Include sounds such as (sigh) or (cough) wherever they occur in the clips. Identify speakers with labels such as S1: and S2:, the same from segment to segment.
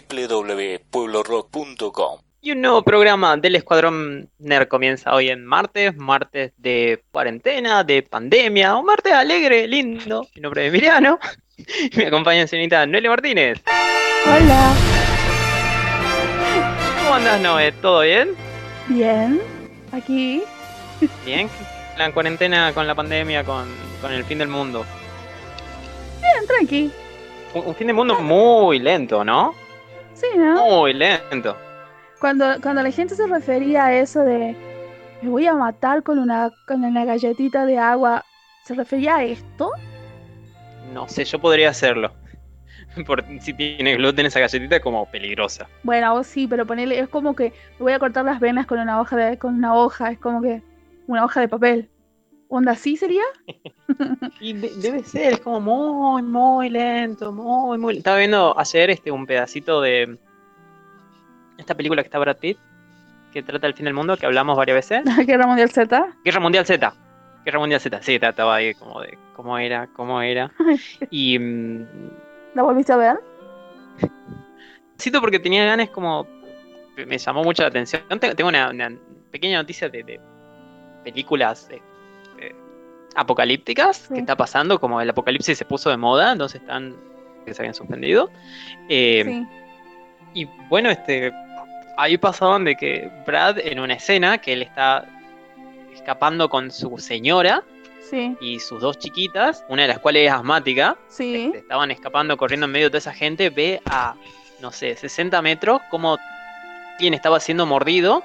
S1: www.pueblorock.com.
S2: Y un nuevo programa del Escuadrón NER comienza hoy en martes, martes de cuarentena, de pandemia, un martes alegre, lindo. Mi nombre es Emiliano y (laughs) me acompaña la señorita Noelia Martínez.
S3: Hola.
S2: ¿Cómo andas, Noé? ¿Todo bien?
S3: Bien. Aquí.
S2: Bien. La cuarentena con la pandemia, con, con el fin del mundo.
S3: Bien, tranqui.
S2: Un, un fin del mundo muy lento, ¿no?
S3: Sí, ¿no?
S2: Muy lento.
S3: Cuando, cuando la gente se refería a eso de me voy a matar con una, con una galletita de agua, ¿se refería a esto?
S2: No sé, yo podría hacerlo. (laughs) Por, si tiene gluten esa galletita es como peligrosa.
S3: Bueno, vos sí, pero ponele, es como que me voy a cortar las venas con una hoja de, con una hoja, es como que una hoja de papel. ¿Onda así sería? (laughs)
S2: Y de- debe ser, es como muy, muy lento, muy, muy Estaba viendo ayer este, un pedacito de esta película que está Brad Pitt, que trata del fin del mundo, que hablamos varias veces. (laughs)
S3: Guerra Mundial Z.
S2: Guerra Mundial Z. Guerra Mundial Z, sí, ta- estaba ahí como de cómo era, cómo era. (laughs) Y mm,
S3: ¿La volviste a ver?
S2: Cito porque tenía ganas como. Me llamó mucho la atención. Tengo una, una pequeña noticia de, de películas eh, eh, apocalípticas
S3: Sí.
S2: que está pasando, como el apocalipsis se puso de moda, entonces están. que se habían suspendido. Eh,
S3: sí.
S2: Y bueno, este. Ahí pasaban de que Brad en una escena que él está escapando con su señora
S3: Sí.
S2: y sus dos chiquitas, una de las cuales es asmática,
S3: Sí.
S2: este, estaban escapando, corriendo en medio de toda esa gente, ve a, no sé, 60 metros como quien estaba siendo mordido.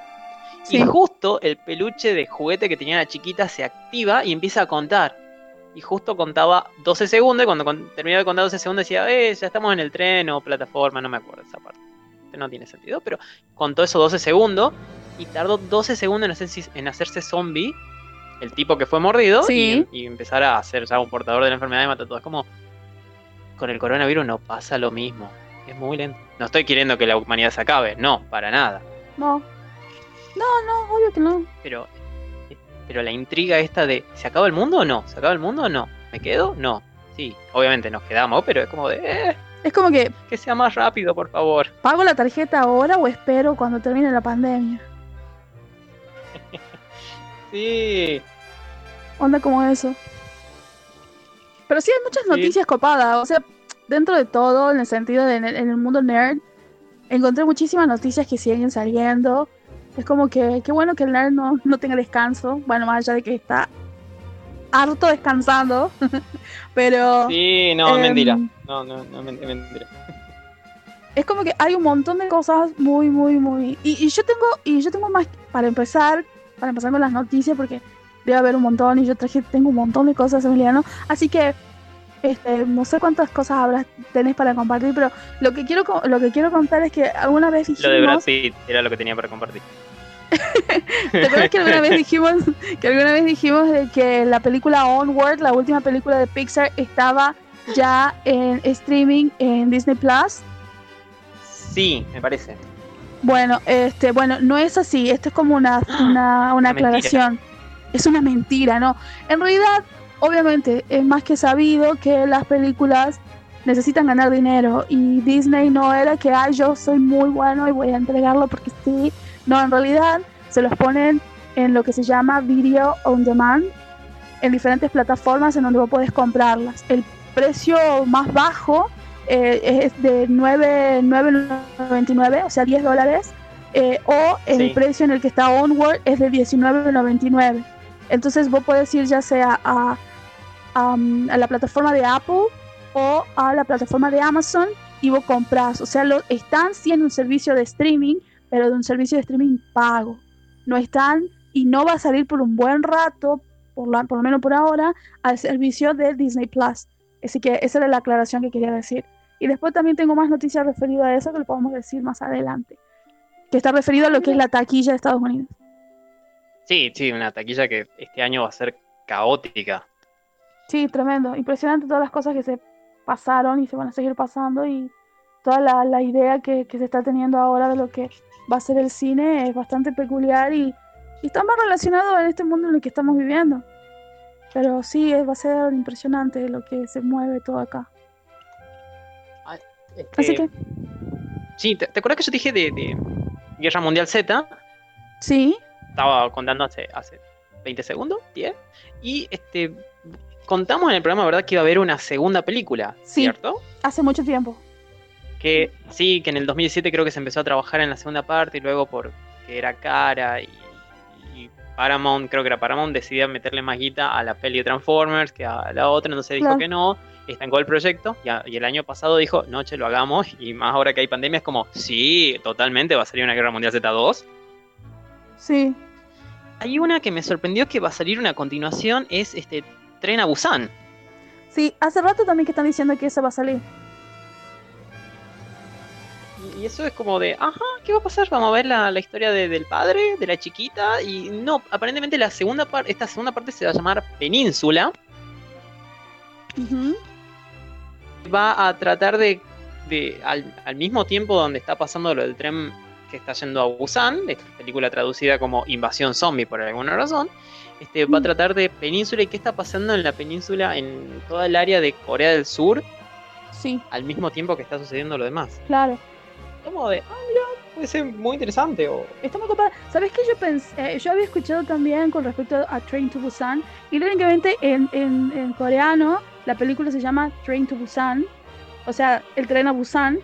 S3: Sí.
S2: Y justo el peluche de juguete que tenía la chiquita se activa y empieza a contar. Y justo contaba 12 segundos y cuando con- terminaba de contar 12 segundos decía, eh, ya estamos en el tren o plataforma, no me acuerdo esa parte. No tiene sentido, pero contó esos 12 segundos y tardó 12 segundos en, hacerse, en hacerse zombie, el tipo que fue mordido,
S3: Sí.
S2: y, y empezar a ser ya un portador de la enfermedad a todos. Es como, con el coronavirus no pasa lo mismo. Es muy lento. No estoy queriendo que la humanidad se acabe, no, para nada.
S3: No. No, no, obvio que no.
S2: Pero, pero la intriga esta de, ¿se acaba el mundo o no? ¿Se acaba el mundo o no? ¿Me quedo? No. Sí, obviamente nos quedamos, pero es como de, eh,
S3: Es como que,
S2: que sea más rápido, por favor.
S3: ¿pago la tarjeta ahora o espero cuando termine la pandemia? (laughs)
S2: Sí.
S3: Onda como eso. Pero sí hay muchas
S2: Sí.
S3: noticias copadas. O sea, dentro de todo, en el sentido de en el, en el mundo nerd, encontré muchísimas noticias que siguen saliendo. Es como que qué bueno que el nerd no, no tenga descanso. Bueno, más allá de que está harto descansando. (laughs) Pero
S2: Sí, no,
S3: Em,
S2: mentira. No, no, no, mentira.
S3: es como que hay un montón de cosas muy, muy, muy. Y, y yo tengo, y yo tengo más para empezar, para empezar con las noticias, porque debe haber un montón, y yo traje, tengo un montón de cosas, Emiliano. Así que este, no sé cuántas cosas habrás, tenés para compartir, pero lo que quiero lo que quiero contar es que alguna vez
S2: Lo de Brad
S3: dijimos,
S2: Pitt era lo que tenía para compartir. (laughs)
S3: ¿te acuerdas que alguna vez dijimos que alguna vez dijimos de que la película Onward, la última película de Pixar, estaba ya en streaming en Disney Plus?
S2: Sí, me parece.
S3: Bueno, este, bueno, no es así. Esto es como una, (gasps) una, una
S2: Una
S3: aclaración. Es una mentira, ¿no? En realidad, obviamente, es más que sabido que las películas necesitan ganar dinero y Disney no era que, ay, yo soy muy bueno y voy a entregarlo porque sí. No, en realidad se los ponen en lo que se llama Video on Demand en diferentes plataformas en donde vos podés comprarlas. El precio más bajo eh, es de 9 9.99, o sea, 10 dólares, eh, o el precio en el que está Onward es de 19.99. Entonces vos podés ir ya sea a, a, la plataforma de Apple o a la plataforma de Amazon y vos compras. O sea, lo, están sí en un servicio de streaming, pero de un servicio de streaming pago. No están y no va a salir por un buen rato, por, la- por lo menos por ahora, al servicio de Disney Plus. Así que esa era la aclaración que quería decir. Y después también tengo más noticias referidas a eso que lo podemos decir más adelante. Que está referido a lo que es la taquilla de Estados Unidos.
S2: Sí, sí, una taquilla que este año va a ser caótica.
S3: Sí, tremendo. Impresionante todas las cosas que se pasaron y se van a seguir pasando y toda la, la idea que, que se está teniendo ahora de lo que va a ser el cine es bastante peculiar y, y está más relacionado en este mundo en el que estamos viviendo. Pero sí, es- va a ser impresionante lo que se mueve todo acá. Así
S2: Este,
S3: que,
S2: Sí, ¿te, acuerdas que yo te dije de, Guerra Mundial Z?
S3: Sí.
S2: Estaba contando hace, hace 20 segundos, 10. Y este contamos en el programa, ¿verdad? Que iba a haber una segunda película, ¿cierto?
S3: Hace mucho tiempo.
S2: Que sí, que en el 2017 creo que se empezó a trabajar en la segunda parte y luego porque era cara y, Paramount, creo que era Paramount, decidía meterle más guita a la peli de Transformers que a la otra, entonces dijo que no, estancó el proyecto y, el año pasado dijo, noche lo hagamos y más ahora que hay pandemia es como, sí, totalmente va a salir una Guerra Mundial Z2.
S3: Sí.
S2: Hay una que me sorprendió que va a salir una continuación, es este Tren a Busan.
S3: Sí, hace rato también que están diciendo que esa va a salir.
S2: Y eso es como de, ajá, ¿qué va a pasar? Vamos a ver la, historia del padre, de la chiquita. Y no, aparentemente la segunda parte, esta segunda parte se va a llamar Península. Va a tratar de, al, mismo tiempo donde está pasando lo del tren que está yendo a Busan, esta película traducida como Invasión Zombie por alguna razón, este, va a tratar de península y qué está pasando en la península, en toda el área de Corea del Sur,
S3: sí.
S2: al mismo tiempo que está sucediendo lo demás.
S3: Claro
S2: como de, ah, mira, puede ser muy interesante. O...
S3: Está muy copada. ¿Sabes qué yo pensé? Eh, yo había escuchado también con respecto a Train to Busan. Y lógicamente en, en, en coreano la película se llama Train to Busan. O sea, el tren a Busan.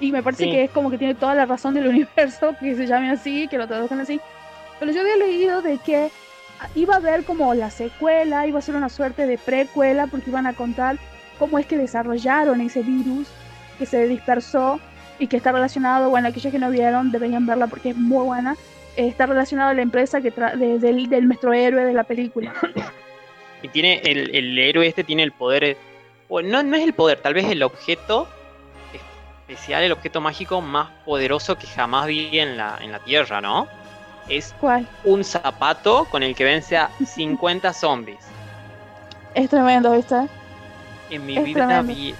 S3: Y me parece que es como que tiene toda la razón del universo que se llame así, que lo traduzcan así. Pero yo había leído de que iba a haber como la secuela, iba a ser una suerte de precuela, porque iban a contar cómo es que desarrollaron ese virus que se dispersó y que está relacionado, bueno, aquellos que no vieron deberían verla porque es muy buena, está relacionado a la empresa que del, del nuestro héroe de la película.
S2: Y tiene el, el héroe este tiene el poder, bueno, no, no es el poder, tal vez el objeto especial, el objeto mágico más poderoso que jamás vi en la, en la Tierra, ¿no? Es
S3: ¿Cuál?
S2: un zapato con el que vence a (laughs) 50 zombies.
S3: Es tremendo, ¿viste?
S2: En mi vida vi,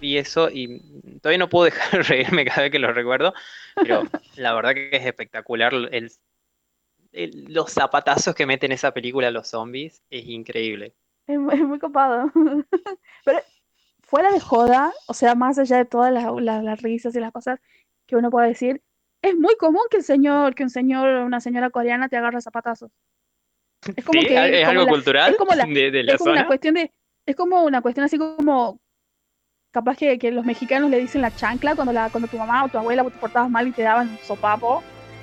S2: vi eso y todavía no puedo (laughs) dejar de reírme cada vez que lo recuerdo, pero (laughs) la verdad que es espectacular. El, los zapatazos que meten en esa película los zombies es increíble.
S3: Es, muy copado. pero fuera de joda, o sea, más allá de todas las, risas y las cosas que uno puede decir, es muy común que el señor, que un señor, una señora coreana te agarre zapatazos.
S2: Es como que es, algo cultural es como de, como
S3: una cuestión de es como una cuestión así como capaz que, que, los mexicanos le dicen la chancla cuando, la, cuando tu mamá o tu abuela te portabas mal y te daban un sopapo.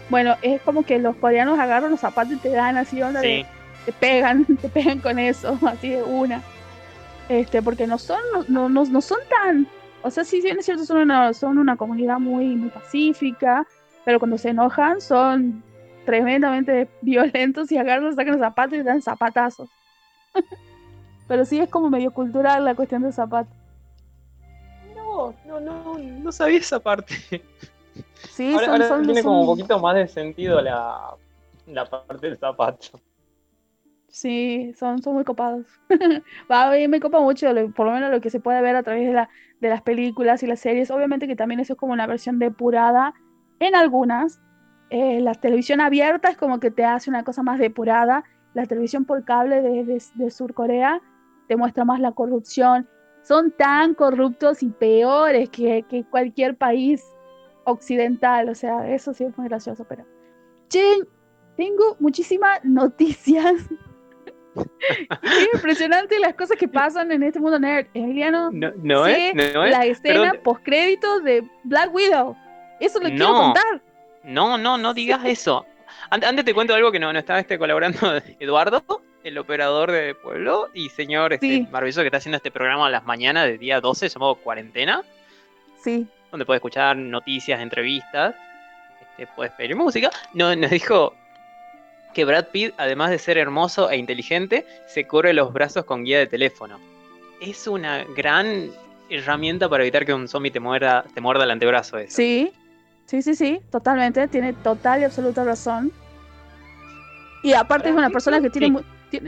S3: Bueno, es como que los coreanos agarran los zapatos y te dan así onda de, te pegan, (laughs) te pegan con eso, (laughs) así de una. Este, porque no son, no, no, no son tan, o sea, sí, sí es cierto, son una, son una comunidad muy, muy pacífica, pero cuando se enojan son tremendamente (laughs) violentos y agarran, sacan los zapatos y dan zapatazos. (laughs) pero sí es como medio cultural la cuestión de zapatos
S2: no, no, no, sabía esa parte.
S3: Sí, son,
S2: tiene como un poquito más de sentido la, parte del zapato.
S3: Sí, son, son muy copados. (laughs) Va, a mí me copa mucho, por lo menos lo que se puede ver a través de, la, de las películas y las series. Obviamente que también eso es como una versión depurada en algunas. Eh, la televisión abierta es como que te hace una cosa más depurada. La televisión por cable de, de, de Sur Corea te muestra más la corrupción son tan corruptos y peores que, cualquier país occidental. O sea, eso sí es muy gracioso, pero... Che, tengo muchísimas (laughs) noticias. (laughs) es impresionante las cosas que pasan en este mundo nerd. Emiliano,
S2: no, no es,
S3: la escena post créditos de Black Widow. Eso lo quiero contar.
S2: No, no, no digas eso. Antes te cuento algo que no, no estaba este colaborando (laughs) Eduardo el operador de pueblo y señor este, maravilloso que está haciendo este programa a las mañanas de día 12 llamado Cuarentena.
S3: Sí.
S2: Donde puede escuchar noticias, entrevistas, este, puedes pedir música. No, nos dijo que Brad Pitt, además de ser hermoso e inteligente, se cubre los brazos con guía de teléfono. Es una gran herramienta para evitar que un zombie te muerda, te muerda el antebrazo. Eso.
S3: Sí, sí, sí, sí, totalmente. Tiene total y absoluta razón. Y aparte es una persona que tiene,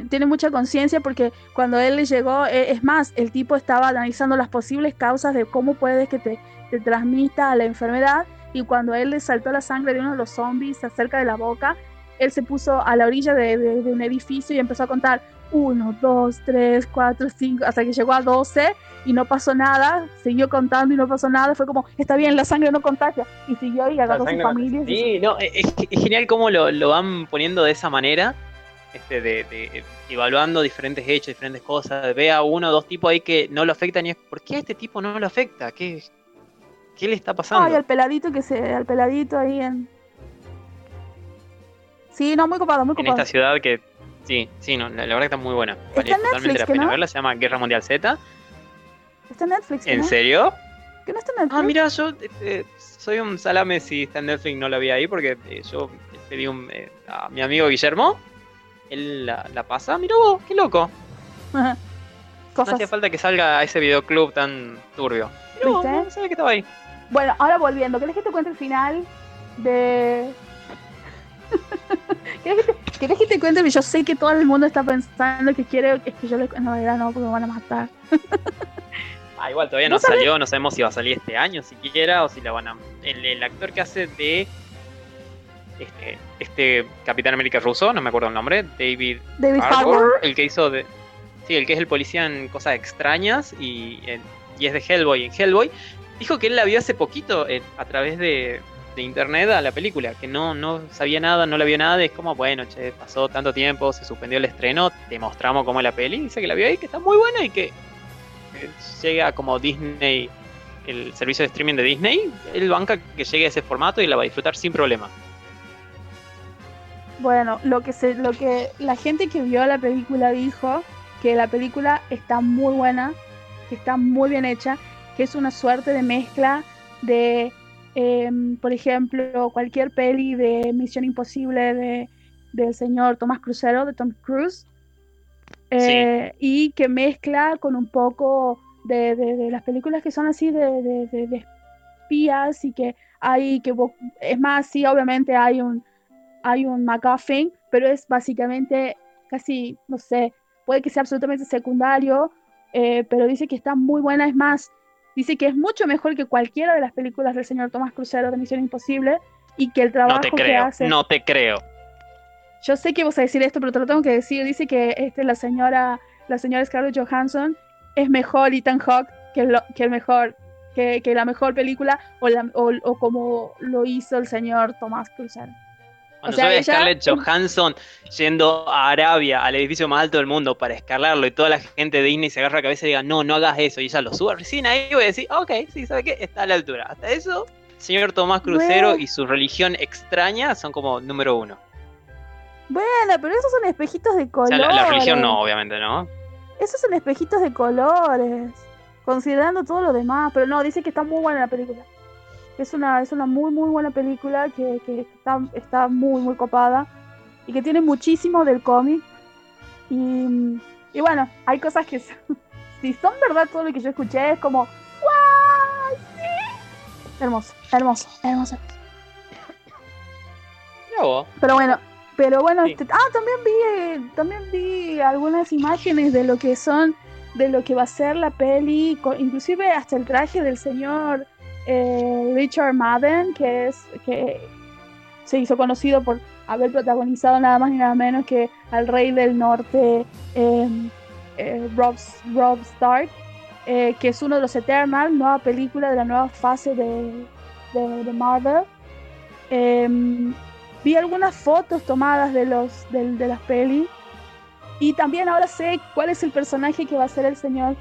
S3: tiene, mucha conciencia porque cuando él le llegó, e, es más, el tipo estaba analizando las posibles causas de cómo puedes que te, te transmita la enfermedad y cuando él le saltó la sangre de uno de los zombies cerca de la boca, él se puso a la orilla de, un edificio y empezó a contar 1, 2, 3, 4, 5, hasta que llegó a 12 y no pasó nada, siguió contando y no pasó nada, fue como, está bien, la sangre no contagia, y siguió y agarró a su familia.
S2: Sí, no, es, genial cómo lo, lo, van poniendo de esa manera, este, de, de, evaluando diferentes hechos, diferentes cosas, ve a uno o dos tipos ahí que no lo afectan y es, ¿por qué a este tipo no lo afecta? ¿Qué, qué le está pasando?
S3: Ay, al peladito que se, al peladito ahí en... Sí, no, muy copado, muy copado.
S2: En esta ciudad que Sí, sí, no, la, verdad que está muy buena. Vale totalmente la pena verla, se llama Guerra Mundial Z.
S3: Está en Netflix.
S2: ¿En serio?
S3: ¿Que no está en Netflix?
S2: Ah, mira, yo este, soy un salame si está en Netflix, no la vi ahí porque eh, yo pedí un, eh, a mi amigo Guillermo, él la, pasa, mira vos, qué loco. (laughs) No hacía falta que salga a ese videoclub tan turbio. no sabía que estaba ahí.
S3: Bueno, ahora volviendo, ¿querés que te cuente el final de (laughs) ¿Quieres que, te, cuente? Yo sé que todo el mundo está pensando que quiere que yo le No, era no, porque me van a matar. (laughs)
S2: ah, igual todavía no, salió, no sabemos si va a salir este año siquiera o si la van a. El, actor que hace de. Este, este Capitán América ruso, no me acuerdo el nombre, David,
S3: David Harbour,
S2: el que hizo de. Sí, el que es el policía en cosas extrañas y, y es de Hellboy. En Hellboy dijo que él la vio hace poquito eh, a través de, de internet a la película, que no, no sabía nada, no la vio nada, es como, bueno, che, pasó tanto tiempo, se suspendió el estreno, te mostramos cómo es la peli, dice que la vio ahí, que está muy buena y que llega como Disney, el servicio de streaming de Disney, él banca que llegue a ese formato y la va a disfrutar sin problema.
S3: Bueno, lo que se, lo que la gente que vio la película dijo que la película está muy buena, que está muy bien hecha, que es una suerte de mezcla de Em, por ejemplo, cualquier peli de Misión Imposible de, del señor Tomás Crucero, de Tom Cruise, eh, y que mezcla con un poco de, de, las películas que son así de, de, espías y que hay que es más sí obviamente hay un hay un MacGuffin pero es básicamente casi no sé puede que sea absolutamente secundario eh, pero dice que está muy buena. Es más Dice que es mucho mejor que cualquiera de las películas del señor Tomás Crucero de Misión Imposible y que el trabajo
S2: no te
S3: creo, que hace.
S2: No te creo.
S3: Yo sé que vas a decir esto, pero te lo tengo que decir. Dice que este, la señora la señora Scarlett Johansson es mejor Ethan Hawke que, que el mejor que, la mejor película o, o como lo hizo el señor Tomás Crucero.
S2: Cuando o sea, Scarlett Johansson yendo a Arabia, al edificio más alto del mundo, para escalarlo, y toda la gente de Disney se agarra la cabeza y diga, no, no hagas eso, y ella lo suba recién ahí, voy a decir, ok, sí, ¿sabe qué? Está a la altura. Hasta eso, señor Tomás Crucero y su religión extraña son como número uno.
S3: Bueno, pero esos son espejitos de colores.
S2: O sea, la, religión no, obviamente, ¿no?
S3: Esos son espejitos de colores, considerando todo lo demás, pero no, dice que está muy buena la película. Es una, es una muy, muy buena película que, está, está, muy, muy copada y que tiene muchísimo del cómic. Y, y, bueno, hay cosas que, (laughs) si son verdad todo lo que yo escuché, es como, ¡Wow! ¡Sí! Hermoso, hermoso, hermoso. Pero bueno, pero bueno, este, ah, también vi, también vi algunas imágenes de lo que son, de lo que va a ser la peli, inclusive hasta el traje del señor eh, Richard Madden, que es que se hizo conocido por haber protagonizado nada más ni nada menos que al Rey del Norte, em, eh, Rob, Rob, Stark, eh, que es uno de los Eternals, nueva película de la nueva fase de, de, Marvel. Em, vi algunas fotos tomadas de los de, de las pelis y también ahora sé cuál es el personaje que va a ser el señor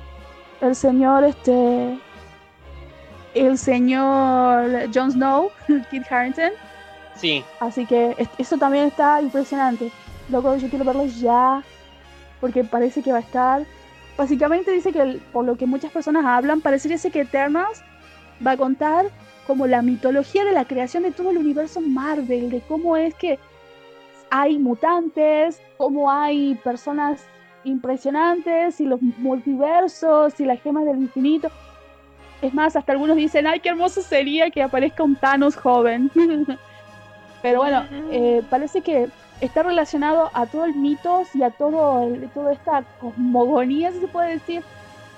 S3: el señor este el señor Jon Snow, (laughs) Kit Harrington.
S2: Sí.
S3: Así que eso también está impresionante. Loco, yo quiero verlo ya, porque parece que va a estar. Básicamente dice que, por lo que muchas personas hablan, parecería que Eternals va a contar como la mitología de la creación de todo el universo Marvel, de cómo es que hay mutantes, cómo hay personas impresionantes, y los multiversos, y las gemas del infinito. Es más, hasta algunos dicen, ay, qué hermoso sería que aparezca un Thanos joven. (laughs) Pero bueno, eh, parece que está relacionado a todo el mitos y a todo el, toda esta cosmogonía, si se puede decir,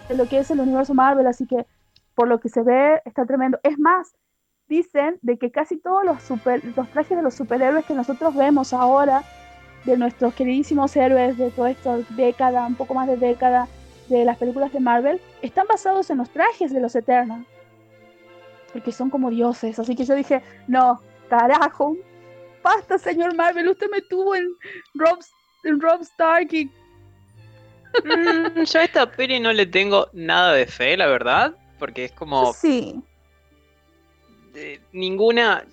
S3: de lo que es el universo Marvel. Así que, por lo que se ve, está tremendo. Es más, dicen de que casi todos los, super, los trajes de los superhéroes que nosotros vemos ahora de nuestros queridísimos héroes de toda esta década, un poco más de década, de las películas de Marvel, están basados en los trajes de los Eternals. Porque son como dioses. Así que yo dije, no, carajo, basta, señor Marvel, usted me tuvo en Rob, en Rob Stark y...
S2: Mm, yo a esta peli no le tengo nada de fe, la verdad, porque es como...
S3: Sí.
S2: ninguna,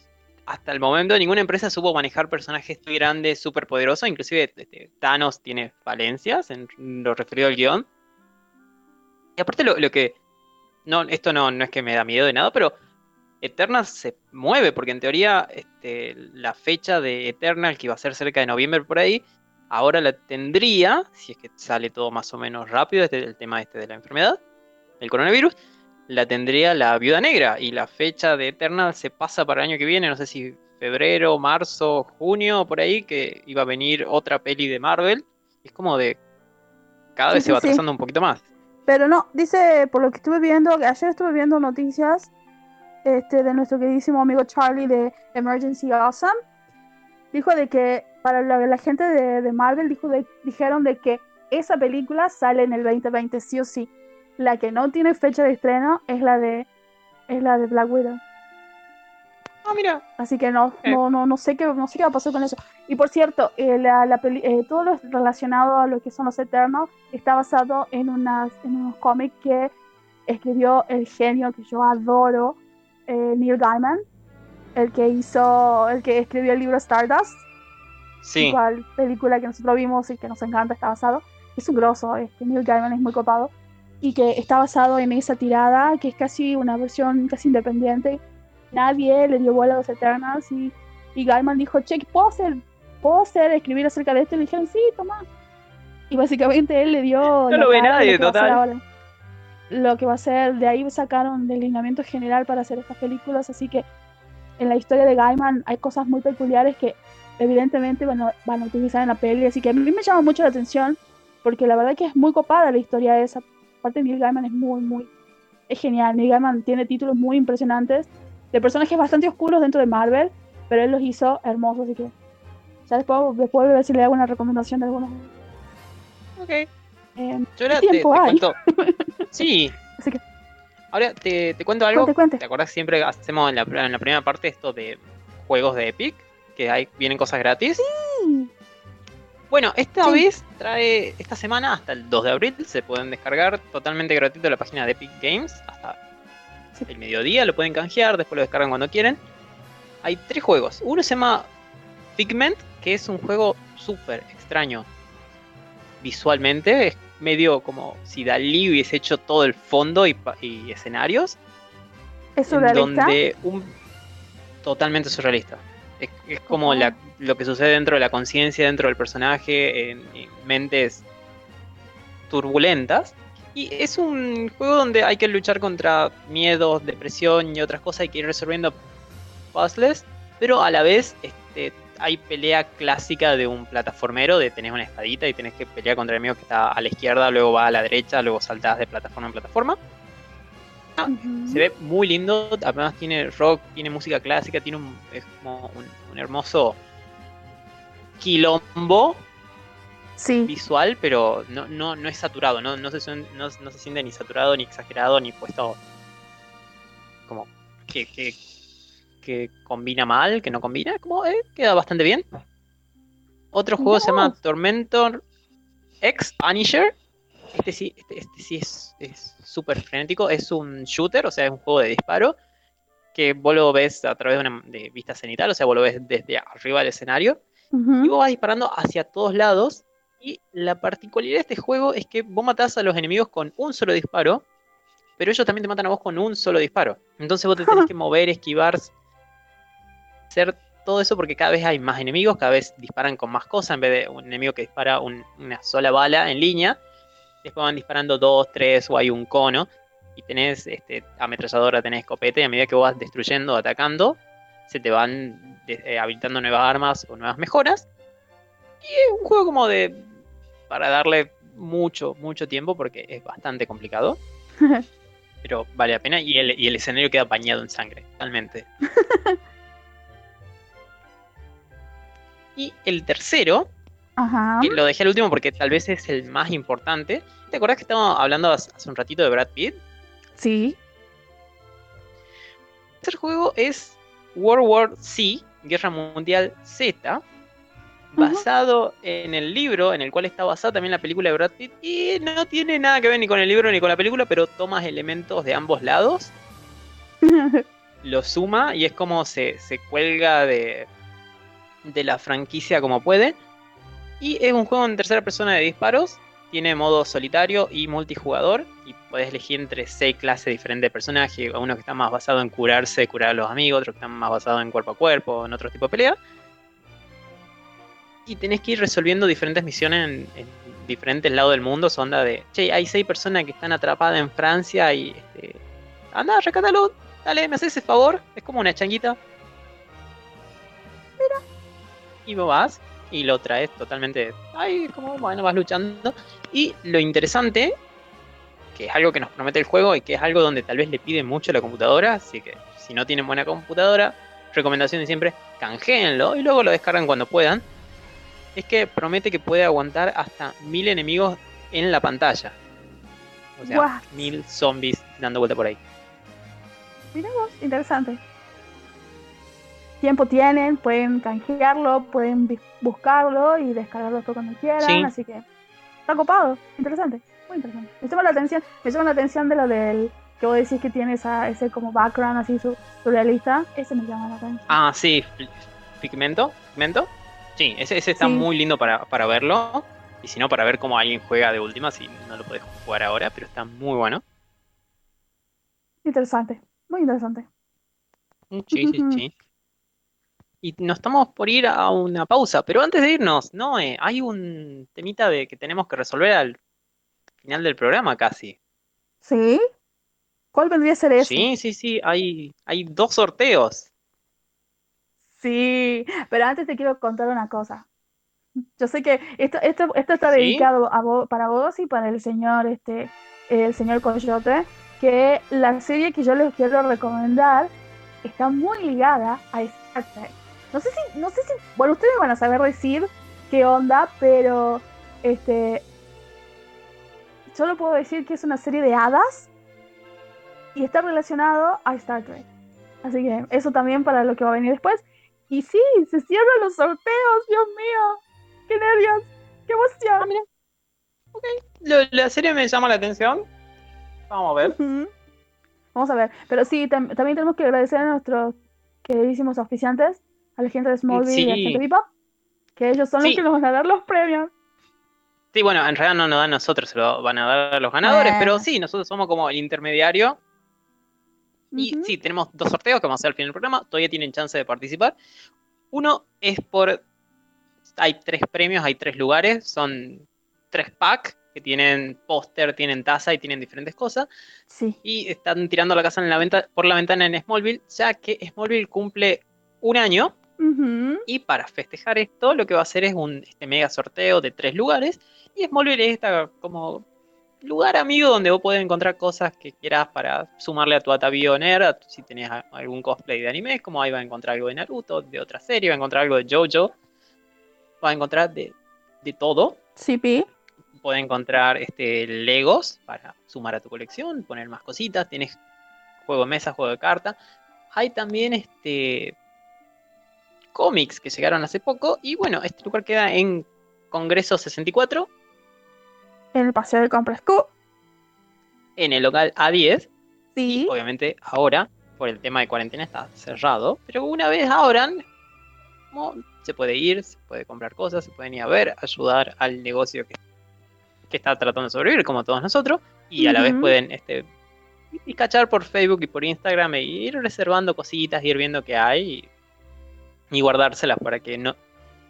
S2: hasta el momento, ninguna empresa supo manejar personajes muy grandes, súper poderosos, inclusive este, Thanos tiene falencias en lo referido al guion. Y aparte lo, que... No, esto no, no es que me da miedo de nada, pero Eternal se mueve, porque en teoría este, la fecha de Eternal, que iba a ser cerca de noviembre por ahí, ahora la tendría, si es que sale todo más o menos rápido, este, el tema este de la enfermedad, el coronavirus, la tendría la Viuda Negra, y la fecha de Eternal se pasa para el año que viene, no sé si febrero, marzo, junio, por ahí, que iba a venir otra peli de Marvel. Es como de... Cada vez se va atrasando un poquito más.
S3: Pero no, dice, por lo que estuve viendo, ayer estuve viendo noticias este, de nuestro queridísimo amigo Charlie de Emergency Awesome, dijo de que para la, gente de, Marvel dijo de, dijeron de que esa película sale en el 2020 sí o sí. La que no tiene fecha de estreno es la de es la de Black Widow.
S2: Ah, mira.
S3: Así que no, eh. no, no, no sé qué, no sé qué va a pasar con eso. Y por cierto, eh, la, la eh, todo lo relacionado a lo que son los Eternals está basado en unas, en unos cómics que escribió el genio que yo adoro, eh, Neil Gaiman, el que hizo, el que escribió el libro Stardust.
S2: Sí.
S3: Igual película que nosotros vimos y que nos encanta, está basado. Es un grosso, este Neil Gaiman es muy copado. Y que está basado en esa tirada, que es casi una versión casi independiente. Nadie le dio vuelo a los Eternals y, y Gaiman dijo, che, ¿puedo hacer, ¿puedo hacer escribir acerca de esto? Y le dijeron, sí, toma. Y básicamente él le dio...
S2: No lo ve nadie, total
S3: lo que va a ser, de ahí sacaron el lineamiento general para hacer estas películas, así que en la historia de Gaiman hay cosas muy peculiares que evidentemente van a, van a utilizar en la peli, así que a mí me llama mucho la atención, porque la verdad que es muy copada la historia de esa. parte Neil Gaiman es muy, muy, es genial, Neil Gaiman tiene títulos muy impresionantes, de personajes bastante oscuros dentro de Marvel, pero él los hizo hermosos, así que ya después, después de ver si le hago una recomendación de algunos.
S2: Ok. Eh, Yo ahora te, cuento. (laughs) Sí. Ahora te, cuento algo. ¿Te acuerdas siempre que hacemos en la, primera parte esto de juegos de Epic? Que hay, vienen cosas gratis.
S3: Sí.
S2: Bueno, esta vez trae, esta semana hasta el 2 de abril, se pueden descargar totalmente gratuito la página de Epic Games. Hasta el mediodía lo pueden canjear, después lo descargan cuando quieren. Hay tres juegos. Uno se llama Figment, que es un juego súper extraño visualmente. Es medio como si Dalí hubiese hecho todo el fondo y, escenarios.
S3: ¿Es surrealista?
S2: Donde un, totalmente surrealista. Es, como lo que sucede dentro de la conciencia, dentro del personaje, en, mentes turbulentas. Y es un juego donde hay que luchar contra miedos, depresión y otras cosas. Hay que ir resolviendo puzzles, pero a la vez este, hay pelea clásica de un plataformero, de tenés una espadita y tenés que pelear contra el enemigo que está a la izquierda, luego va a la derecha, luego saltás de plataforma en plataforma. Ah, se ve muy lindo, además tiene rock, tiene música clásica, tiene un, es como un, hermoso quilombo visual, pero no, no, no es saturado, no, no, se, no, se siente ni saturado, ni exagerado, ni puesto como que, que que combina mal, que no combina, como eh, queda bastante bien. Otro juego se llama Tormentor X Punisher. Este sí, este, este sí es súper frenético. Es un shooter, o sea, es un juego de disparo. Que vos lo ves a través de una de vista cenital, o sea, vos lo ves desde arriba del escenario. Y vos vas disparando hacia todos lados. Y la particularidad de este juego es que vos matás a los enemigos con un solo disparo. Pero ellos también te matan a vos con un solo disparo. Entonces vos te tenés que mover, esquivar, hacer todo eso porque cada vez hay más enemigos, cada vez disparan con más cosas, en vez de un enemigo que dispara una sola bala en línea, después van disparando dos, tres o hay un cono, y tenés este, ametralladora, tenés escopeta, y a medida que vas destruyendo, atacando, se te van eh, habilitando nuevas armas o nuevas mejoras. Y es un juego como de... para darle mucho, mucho tiempo porque es bastante complicado. (laughs) pero vale la pena y el, y el escenario queda bañado en sangre, totalmente. (laughs) Y el tercero
S3: Ajá.
S2: que lo dejé al último porque tal vez es el más importante. ¿Te acordás que estábamos hablando hace hace un ratito de Brad Pitt?
S3: Sí.
S2: Este juego es World War C, Guerra Mundial Z, basado en el libro en el cual está basada también la película de Brad Pitt y no tiene nada que ver ni con el libro ni con la película, pero tomas elementos de ambos lados, (laughs) lo suma y es como se, se cuelga de, de la franquicia como puede. Y es un juego en tercera persona de disparos, tiene modo solitario y multijugador y puedes elegir entre seis clases diferentes de personajes, uno que está más basado en curarse, curar a los amigos, otro que está más basado en cuerpo a cuerpo, en otro tipo de pelea y tenés que ir resolviendo diferentes misiones en, en diferentes lados del mundo. Son onda de, che, hay seis personas que están atrapadas en Francia y este, anda, rescátalo, dale, me haces ese favor. Es como una changuita. Mira. Y vos vas y lo traes totalmente. Ay, como, bueno, vas luchando. Y lo interesante, que es algo que nos promete el juego y que es algo donde tal vez le pide mucho a la computadora. Así que si no tienen buena computadora, recomendación de siempre, canjeenlo y luego lo descargan cuando puedan es que promete que puede aguantar hasta mil enemigos en la pantalla. O sea,
S3: What?
S2: mil zombies dando vuelta por ahí.
S3: Mira vos, interesante. Tiempo tienen, pueden canjearlo, pueden buscarlo y descargarlo todo cuando quieran,
S2: Sí.
S3: así que está copado, interesante, muy interesante. Me llama la atención, me llama la atención de lo del que vos decís que tiene esa, ese como background así su- surrealista, ese me llama la atención.
S2: Ah, sí, Pigmento. ¿Pigmento? Sí, ese, ese está
S3: Sí.
S2: muy lindo para, para verlo. Y si no, para ver cómo alguien juega de última, si no lo podés jugar ahora, pero está muy bueno.
S3: Interesante, muy interesante.
S2: Sí, sí, (laughs) sí. Y nos estamos por ir a una pausa, pero antes de irnos, no, eh, hay un temita de que tenemos que resolver al final del programa casi.
S3: ¿Sí? ¿Cuál vendría a ser eso?
S2: Sí, sí, sí, hay, hay dos sorteos.
S3: Sí, pero antes te quiero contar una cosa. Yo sé que esto, esto, esto está
S2: ¿Sí?
S3: dedicado a vos, para vos y para el señor, este, el señor Coyote, que la serie que yo les quiero recomendar está muy ligada a Star Trek. No sé si, no sé si, bueno, ustedes van a saber decir qué onda, pero este, solo puedo decir que es una serie de hadas y está relacionado a Star Trek. Así que eso también para lo que va a venir después. Y sí, se cierran los sorteos, Dios mío. ¡Qué nervios! ¡Qué emoción!
S2: Lo- la serie me llama la atención. Vamos a ver.
S3: Vamos a ver. Pero sí, tam- también tenemos que agradecer a nuestros queridísimos auspiciantes, a la gente de Smallville y a la gente de que ellos son
S2: Sí.
S3: los que nos van a dar los premios.
S2: Sí, bueno, en realidad no nos dan a nosotros, se lo van a dar a los ganadores, pero sí, nosotros somos como el intermediario. Y sí, tenemos dos sorteos que vamos a hacer al final del programa. Todavía tienen chance de participar. Uno es por. Hay tres premios, hay tres lugares. Son tres packs que tienen póster, tienen taza y tienen diferentes cosas.
S3: Sí.
S2: Y están tirando la casa en la venta, por la ventana en Smallville, ya que Smallville cumple un año. Y para festejar esto, lo que va a hacer es un este mega sorteo de tres lugares. Y Smallville es esta como lugar amigo donde vos podés encontrar cosas que quieras para sumarle a tu atavío nerd. Si tenés algún cosplay de anime, como ahí va a encontrar algo de Naruto, de otra serie, va a encontrar algo de JoJo. Va a encontrar de, de todo.
S3: Sí, Pi.
S2: Podés encontrar este, Legos para sumar a tu colección, poner más cositas. Tienes juego de mesa, juego de carta. Hay también este cómics que llegaron hace poco. Y bueno, este lugar queda en Congreso 64,
S3: En el paseo de compras Q.
S2: en el local A10.
S3: Sí.
S2: Obviamente ahora, por el tema de cuarentena, está cerrado. Pero una vez abran, se puede ir, se puede comprar cosas, se pueden ir a ver, ayudar al negocio que, que está tratando de sobrevivir, como todos nosotros. Y a la vez pueden este, y cachar por Facebook y por Instagram e ir reservando cositas, ir viendo qué hay y, y guardárselas para que no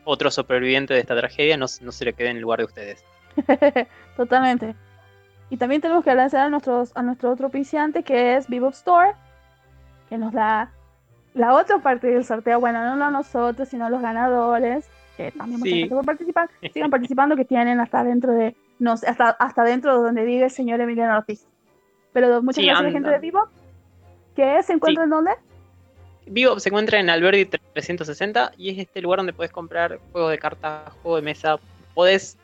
S2: otro superviviente de esta tragedia no, no se le quede en el lugar de ustedes. (laughs)
S3: Totalmente. Y también tenemos que agradecer a, nuestros, a nuestro otro auspiciante que es Bebop Store, que nos da la otra parte del sorteo. Bueno, no a nosotros, sino a los ganadores, que también muchas
S2: Sí.
S3: gracias por participar. Sigan participando, que tienen hasta dentro de, no sé, hasta, hasta dentro de donde diga el señor Emiliano Ortiz. Pero muchas
S2: Sí,
S3: gracias a la gente de. Bebop. que se encuentra en dónde?
S2: Vivo se encuentra en Alberdi 360 y es este lugar donde puedes comprar juegos de cartas, juegos de mesa, podés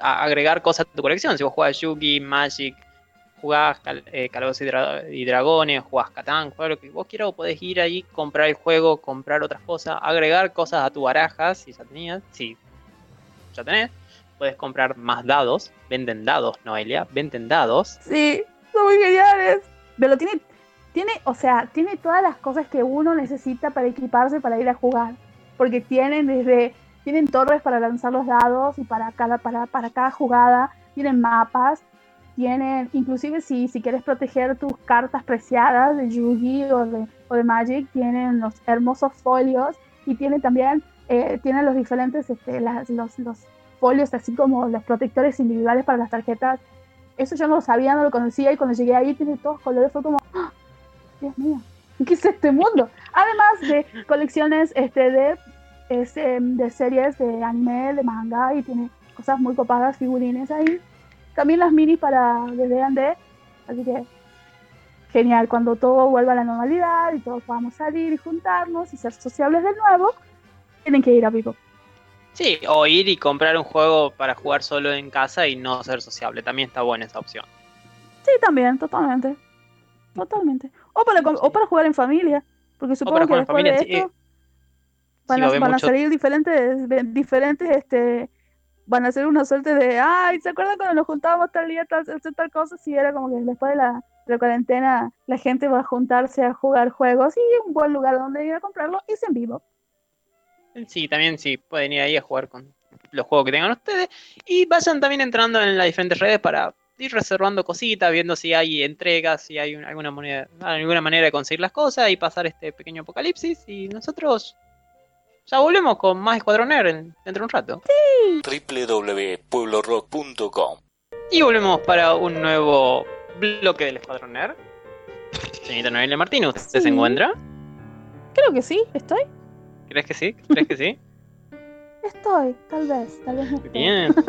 S2: agregar cosas a tu colección. Si vos jugás Yugi, Magic, jugás eh, Calabozos y, Dragones, jugás Catán, jugás lo que vos quieras, podés ir ahí, comprar el juego, comprar otras cosas, agregar cosas a tu baraja, si ya tenías, si ya tenés. Puedes comprar más dados, venden dados, Noelia, venden dados.
S3: Sí, son muy geniales. Pero tiene, tiene, o sea, tiene todas las cosas que uno necesita para equiparse para ir a jugar. Porque tienen desde, tienen torres para lanzar los dados y para cada, para, para cada jugada, tienen mapas, tienen, inclusive si, si quieres proteger tus cartas preciadas de Yugi o de, o de Magic, tienen los hermosos folios y tienen también, eh, tienen los diferentes, este, las, los, los folios, así como los protectores individuales para las tarjetas. Eso yo no lo sabía, no lo conocía y cuando llegué ahí tiene todos colores, fue como, ¡Ah! Dios mío, ¿qué es este mundo? Además de colecciones este, de, este, de series de anime, de manga y tiene cosas muy copadas, figurines ahí. También las mini para de D&D, así que genial, cuando todo vuelva a la normalidad y todos podamos salir y juntarnos y ser sociables de nuevo, tienen que ir a vivo.
S2: Sí, o ir y comprar un juego para jugar solo en casa y no ser sociable, también está buena esa opción.
S3: Sí, también, totalmente. Totalmente. O para, o para jugar en familia, porque supongo que después de esto van, a, van a salir diferentes, diferentes este, van a ser una suerte de, ay, ¿se acuerdan cuando nos juntábamos tal día, tal, tal, tal cosa? Sí, era como que después de la, cuarentena la gente va a juntarse a jugar juegos y un buen lugar donde ir a comprarlo es en vivo.
S2: Sí, también sí, pueden ir ahí a jugar con los juegos que tengan ustedes y vayan también entrando en las diferentes redes para ir reservando cositas, viendo si hay entregas, si hay alguna, moneda, alguna manera de conseguir las cosas y pasar este pequeño apocalipsis y nosotros ya volvemos con más Escuadrón dentro de un rato.
S3: Sí.
S1: www.pueblorock.com
S2: Y volvemos para un nuevo bloque del Escuadrón Nerd. Señorita Noelia Martínez, ¿usted se encuentra?
S3: Creo que sí, estoy.
S2: ¿Crees que sí? ¿Crees que sí? (laughs)
S3: estoy, tal vez, tal vez
S2: Bien. (laughs)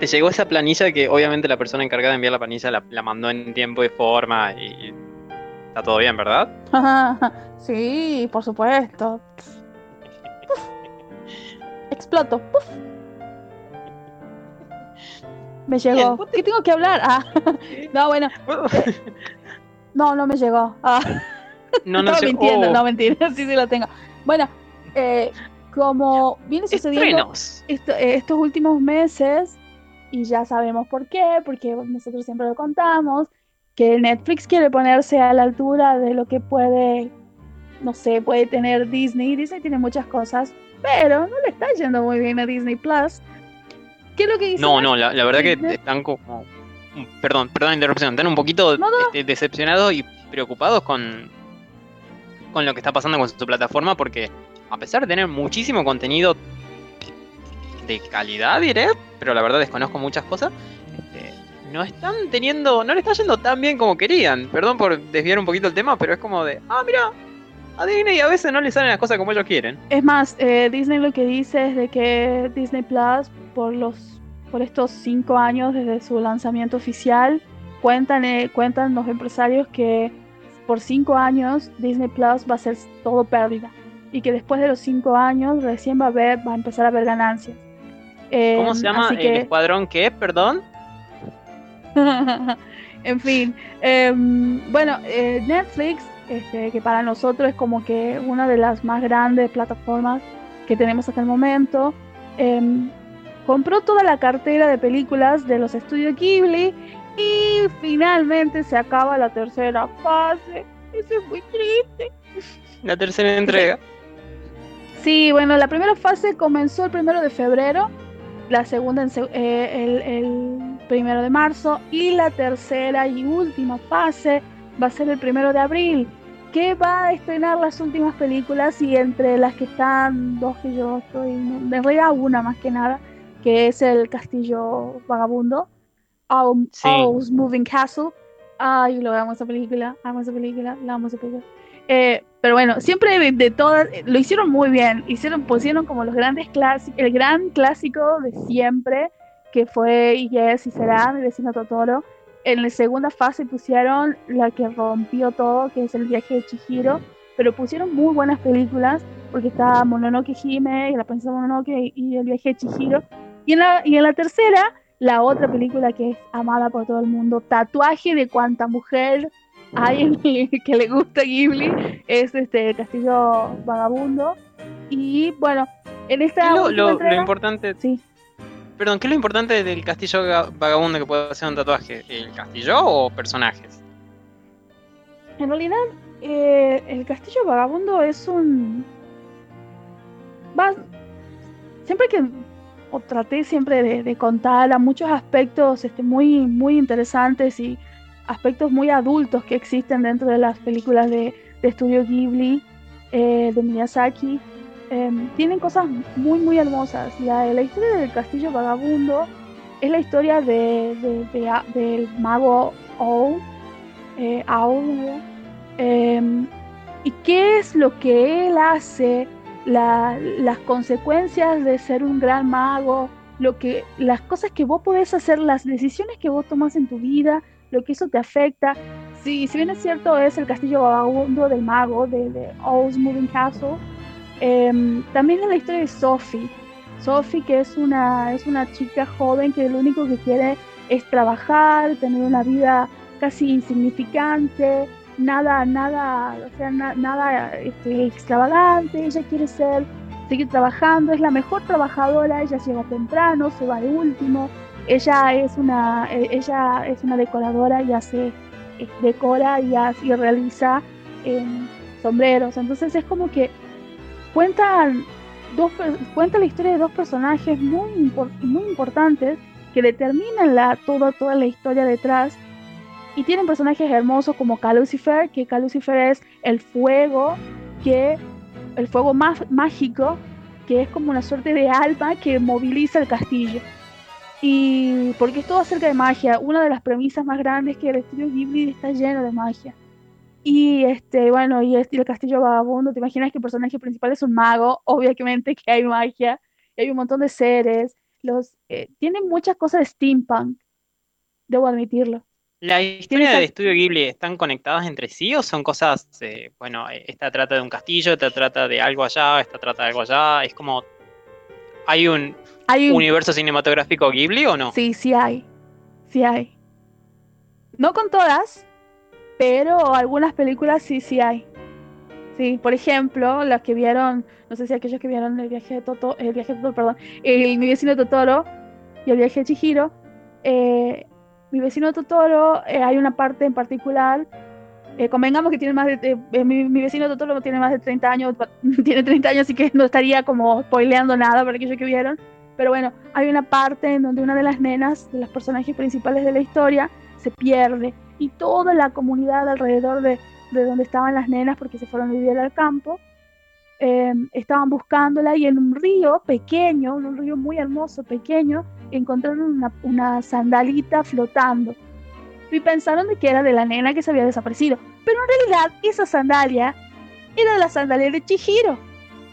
S2: Te llegó esa planilla que obviamente la persona encargada de enviar la planilla la, la mandó en tiempo y forma y está todo bien, ¿verdad? (laughs)
S3: sí, por supuesto exploto. Me llegó. ¿Qué tengo que hablar? Ah, no, bueno. No, no me llegó. Ah. No, no, mintiendo, oh. no mentira, sí, sí lo tengo. Bueno, eh, como viene sucediendo eh, estos últimos meses, y ya sabemos por qué, porque nosotros siempre lo contamos, que Netflix quiere ponerse a la altura de lo que puede, no sé, puede tener Disney. Disney tiene muchas cosas pero no le está yendo muy bien a Disney Plus. ¿Qué es lo que dice?
S2: No, no, la, verdad que están como. Perdón, perdón la interrupción. Están un poquito este, decepcionados y preocupados con, con lo que está pasando con su plataforma porque a pesar de tener muchísimo contenido de calidad, diré, pero la verdad desconozco muchas cosas, este, no están teniendo, no le está yendo tan bien como querían. Perdón por desviar un poquito el tema, pero es como de, ah, mira, a Disney a veces no le salen las cosas como ellos quieren.
S3: Es más, eh, Disney lo que dice es de que Disney Plus, por los por estos cinco años desde su lanzamiento oficial, cuentan, eh, cuentan los empresarios que por cinco años Disney Plus va a ser todo pérdida y que después de los cinco años recién va a ver, va a empezar a ver ganancias.
S2: ¿Cómo se llama el escuadrón qué? Perdón. (laughs)
S3: en fin, em, bueno, eh, Netflix este, que para nosotros es como que una de las más grandes plataformas que tenemos hasta el momento. Em, compró toda la cartera de películas de los estudios Ghibli y finalmente se acaba la tercera fase. Eso es muy triste.
S2: La tercera entrega.
S3: Sí, bueno, la primera fase comenzó el primero de febrero, la segunda eh, el, el primero de marzo y la tercera y última fase va a ser el primero de abril que va a estrenar las últimas películas y entre las que están dos que yo estoy, en realidad una más que nada, que es el Castillo Vagabundo, Owl's Moving Castle. Ay, lo amo esa película, amo esa película, la amo esa película. Eh, pero bueno, siempre de, todas, lo hicieron muy bien, hicieron, pusieron como los grandes clásicos, el gran clásico de siempre, que fue y es y será mi vecino Totoro en la segunda fase pusieron la que rompió todo, que es el viaje de Chihiro, pero pusieron muy buenas películas, porque está Mononoke Hime, La princesa Mononoke y El viaje de Chihiro. Y en la, y en la tercera, la otra película que es amada por todo el mundo, Tatuaje de cuanta mujer hay (laughs) que le gusta Ghibli, es este Castillo Vagabundo. Y bueno, en esta...
S2: Lo, lo, importante...
S3: Sí.
S2: Perdón, ¿qué es lo importante del castillo vagabundo que puede hacer un tatuaje? ¿El castillo o personajes?
S3: En realidad, eh, el castillo vagabundo es un... Va... Siempre que... O traté siempre de, contar a muchos aspectos este, muy, muy interesantes y aspectos muy adultos que existen dentro de las películas de, de Estudio Ghibli, eh, de Miyazaki. Em, tienen cosas muy, muy hermosas. La, la, historia del castillo vagabundo es la historia de, del mago Owl. Eh, em, y qué es lo que él hace, las consecuencias de ser un gran mago, lo que, las cosas que vos podés hacer, las decisiones que vos tomas en tu vida, lo que eso te afecta. Sí, si bien es cierto, es el castillo vagabundo del mago, de, de Owl's Moving Castle Em, también es la historia de Sophie. Sophie, que es una, es una chica joven que lo único que quiere es trabajar, tener una vida casi insignificante, nada, nada, o sea, nada este, extravagante. Ella quiere ser, seguir trabajando, es la mejor trabajadora, ella llega temprano, se va de último. Ella es una, e, ella es una decoradora y hace, eh, decora y, hace, y realiza em, sombreros. Entonces es como que cuentan dos, cuenta la historia de dos personajes muy, muy importantes que determinan la, toda, toda la historia detrás. Y tienen personajes hermosos como Calucifer, que Calucifer es el fuego, que el fuego más mágico, que es como una suerte de alma que moviliza el castillo. Y porque es todo acerca de magia, una de las premisas más grandes es que el estudio Ghibli está lleno de magia. Y este, bueno, y, el castillo vagabundo, te imaginas que el personaje principal es un mago, (laughs) obviamente que hay magia, y hay un montón de seres, los eh, tienen muchas cosas de steampunk, debo admitirlo.
S2: ¿La historia del estudio Ghibli están conectadas entre sí o son cosas, eh, bueno, esta trata de un castillo, esta trata de algo allá, esta trata de algo allá? Es como, ¿hay un, ¿Hay un universo cinematográfico Ghibli o no?
S3: Sí, sí hay, sí hay. No con todas, pero algunas películas sí, sí hay. Sí, por ejemplo, las que vieron, no sé si aquellos que vieron el viaje de Totoro, el viaje de perdón, el, mi vecino Totoro y el viaje de Chihiro, eh, mi vecino Totoro, eh, hay una parte en particular, eh, convengamos que tiene más de, mi, mi, vecino Totoro tiene más de 30 años, (laughs) tiene 30 años, así que no estaría como spoileando nada para aquellos que vieron, pero bueno, hay una parte en donde una de las nenas, de los personajes principales de la historia, se pierde y toda la comunidad alrededor de, donde estaban las nenas, porque se fueron a vivir al campo, em, estaban buscándola y en un río pequeño, un río muy hermoso, pequeño, encontraron una, una, sandalita flotando. Y pensaron de que era de la nena que se había desaparecido. Pero en realidad esa sandalia era la sandalia de Chihiro,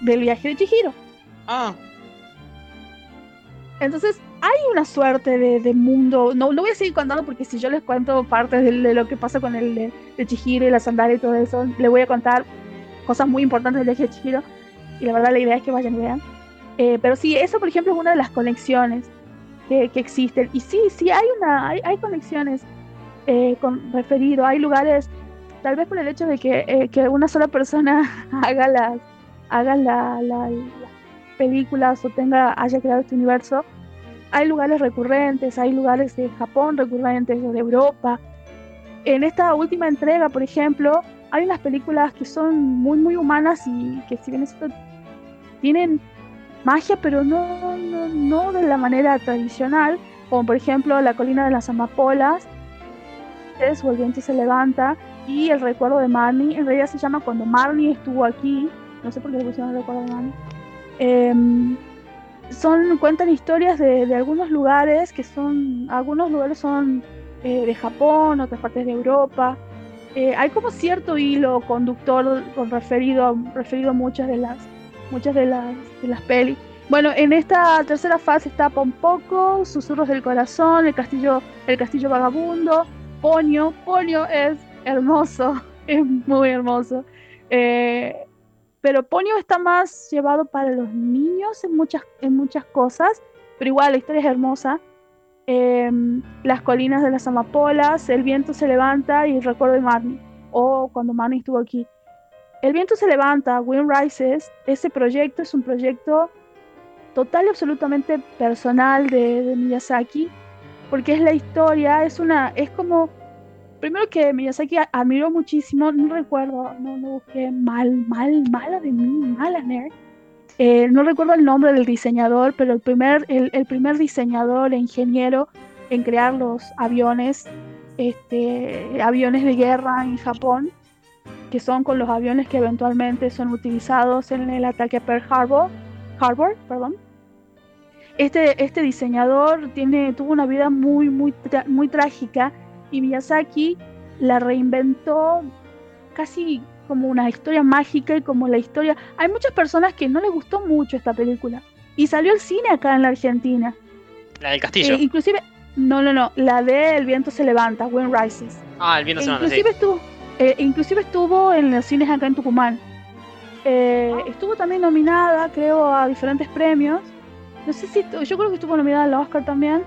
S3: del viaje de Chihiro.
S2: Ah.
S3: Entonces, hay una suerte de, mundo. No, no voy a seguir contando porque si yo les cuento partes de, lo que pasa con el de, Chihiro y la sandalia y todo eso, les voy a contar cosas muy importantes del viaje de Chihiro. Y la verdad, la idea es que vayan y vean. Eh, pero sí, eso, por ejemplo, es una de las conexiones que, que existen. Y sí, sí, hay, una, hay, hay conexiones eh, con referido. Hay lugares, tal vez por el hecho de que, eh, que una sola persona (laughs) haga las, haga la, las películas o tenga, haya creado este universo hay lugares recurrentes, hay lugares de Japón recurrentes de Europa. En esta última entrega, por ejemplo, hay unas películas que son muy, muy humanas y que si bien esto tienen magia, pero no, no, de la manera tradicional, como por ejemplo La colina de las amapolas, es Volviente se levanta, y El recuerdo de Marnie, en realidad se llama Cuando Marnie estuvo aquí, no sé por qué le pusieron El recuerdo de Marnie. Em, son cuentan historias de, algunos lugares que son algunos lugares son eh, de Japón otras partes de Europa. Eh, hay como cierto hilo conductor con referido referido a muchas de las muchas de las de las pelis bueno en esta tercera fase está Pompoco Susurros del corazón el castillo el castillo vagabundo Ponio. Ponio es hermoso (laughs) es muy hermoso. Eh, pero Ponyo está más llevado para los niños en muchas, en muchas cosas, pero igual la historia es hermosa. Em, las colinas de las amapolas, el viento se levanta y recuerdo de Marnie, o cuando Marnie estuvo aquí. El viento se levanta, Wind Rises, ese proyecto es un proyecto total y absolutamente personal de, de Miyazaki, porque es la historia, es una, es como primero que Miyazaki admiró muchísimo, no recuerdo, no, no busqué mal, mal, mala de mí, mala nerd. Eh, no recuerdo el nombre del diseñador, pero el primer, el, primer diseñador e ingeniero en crear los aviones, este, aviones de guerra en Japón, que son con los aviones que eventualmente son utilizados en el ataque a Pearl Harbor, Harbor perdón. Este, este diseñador tiene, tuvo una vida muy, muy, muy trágica y Miyazaki la reinventó casi como una historia mágica y como la historia... Hay muchas personas que no les gustó mucho esta película y salió al cine acá en la Argentina.
S2: La del castillo.
S3: Eh, inclusive, no, no, no, la de El viento se levanta, Wind Rises.
S2: Ah, El viento se levanta.
S3: Inclusive, estuvo, eh, inclusive estuvo en los cines acá en Tucumán. Eh, estuvo también nominada, creo, a diferentes premios. No sé si, yo creo que estuvo nominada al Oscar también.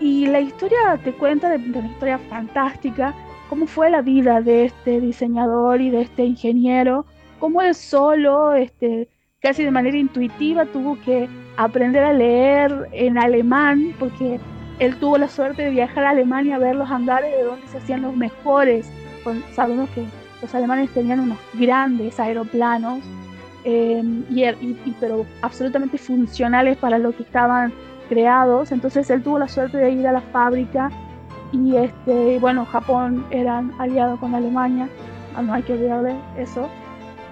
S3: Y la historia te cuenta de, una historia fantástica, cómo fue la vida de este diseñador y de este ingeniero, cómo él solo, este, casi de manera intuitiva, tuvo que aprender a leer en alemán, porque él tuvo la suerte de viajar a Alemania a ver los hangares de donde se hacían los mejores. Sabemos que los alemanes tenían unos grandes aeroplanos, eh, y, pero absolutamente funcionales para lo que estaban creados, entonces él tuvo la suerte de ir a la fábrica y este, bueno, Japón eran aliado con Alemania, ah, no hay que olvidarle eso,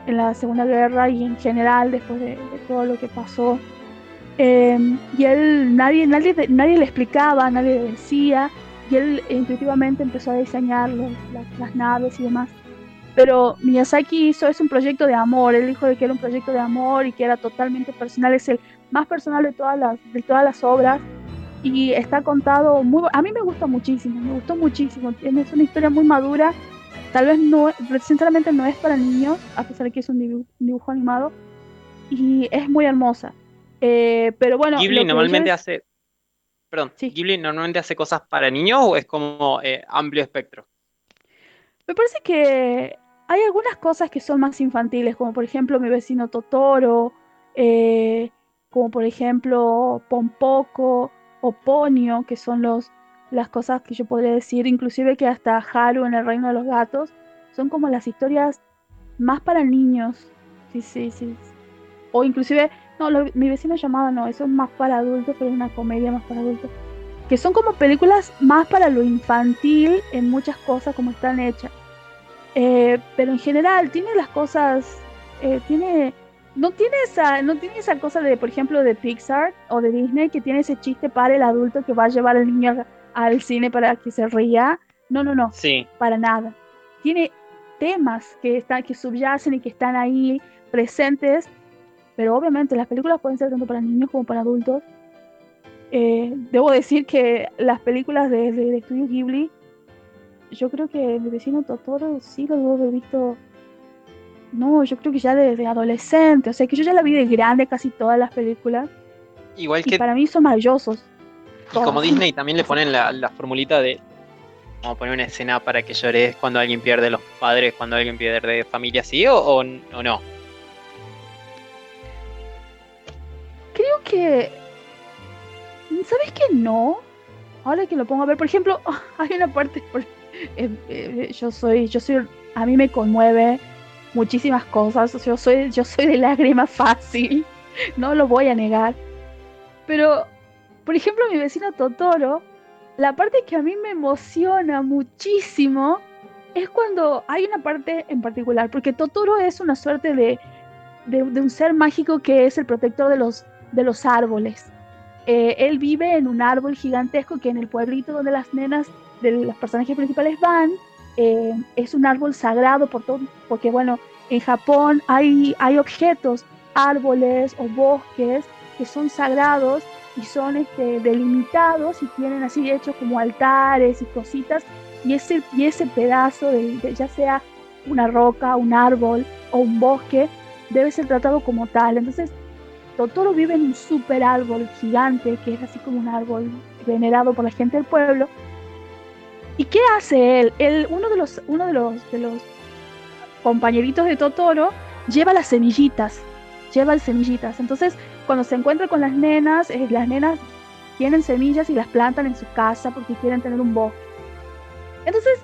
S3: en la Segunda Guerra y en general después de, todo lo que pasó. Em, y él, nadie, nadie, nadie le explicaba, nadie le decía, y él intuitivamente empezó a diseñar las, naves y demás. Pero Miyazaki hizo es un proyecto de amor, él dijo de que era un proyecto de amor y que era totalmente personal, es el más personal de todas las, de todas las obras. Y está contado muy a mí me gusta muchísimo me gustó muchísimo. Es una historia muy madura. Tal vez no sinceramente no es para niños a pesar de que es un dibujo, animado. Y es muy hermosa. Eh, pero bueno
S2: Ghibli normalmente hace perdón Ghibli normalmente hace cosas para niños o es como eh, amplio espectro
S3: me parece que hay algunas cosas que son más infantiles como por ejemplo mi vecino Totoro eh, como por ejemplo Pompoco o Ponio, que son los, las cosas que yo podría decir, inclusive que hasta Haru en el Reino de los Gatos, son como las historias más para niños. Sí, sí, sí. O inclusive, no, mi vecino llamado no, eso es más para adultos, pero es una comedia más para adultos. Que son como películas más para lo infantil en muchas cosas como están hechas. Eh, pero en general tiene las cosas, eh, tiene no tiene esa, no tiene esa cosa de, por ejemplo, de Pixar o de Disney que tiene ese chiste para el adulto que va a llevar al niño al cine para que se ría. No, no, no.
S2: Sí.
S3: Para nada. Tiene temas que están, que subyacen y que están ahí presentes, pero obviamente las películas pueden ser tanto para niños como para adultos. Eh, debo decir que las películas de, de, de Studio Ghibli, yo creo que mi vecino Totoro sí lo debo haber visto no, yo creo que ya desde adolescente, o sea que yo ya la vi de grande casi todas las películas.
S2: Igual
S3: y
S2: que.
S3: para mí son maravillosos.
S2: Y como Disney también le ponen la, formulita de. Vamos a poner una escena para que llores cuando alguien pierde los padres, cuando alguien pierde familia, ¿sí o, o, no?
S3: Creo que. ¿Sabes que no? Ahora que lo pongo a ver, por ejemplo, (laughs) hay una parte. Eh, eh, yo soy. Yo soy. A mí me conmueve muchísimas cosas. Yo soy, yo soy de lágrima fácil, (laughs) no lo voy a negar. Pero, por ejemplo, mi vecino Totoro, la parte que a mí me emociona muchísimo es cuando hay una parte en particular, porque Totoro es una suerte de, de, un ser mágico que es el protector de los, de los árboles. Eh, él vive en un árbol gigantesco que en el pueblito donde las nenas de los personajes principales van, eh, es un árbol sagrado por todo, porque bueno, en Japón hay, hay objetos, árboles o bosques que son sagrados y son este, delimitados y tienen así hechos como altares y cositas y ese, ese pedazo de, ya sea una roca, un árbol o un bosque, debe ser tratado como tal. Entonces, Totoro vive en un super árbol gigante, que es así como un árbol venerado por la gente del pueblo. ¿Y qué hace él? él uno de los, uno de los, de los compañeritos de Totoro lleva las semillitas, lleva las semillitas. Entonces, cuando se encuentra con las nenas, eh, las nenas tienen semillas y las plantan en su casa porque quieren tener un bosque. Entonces,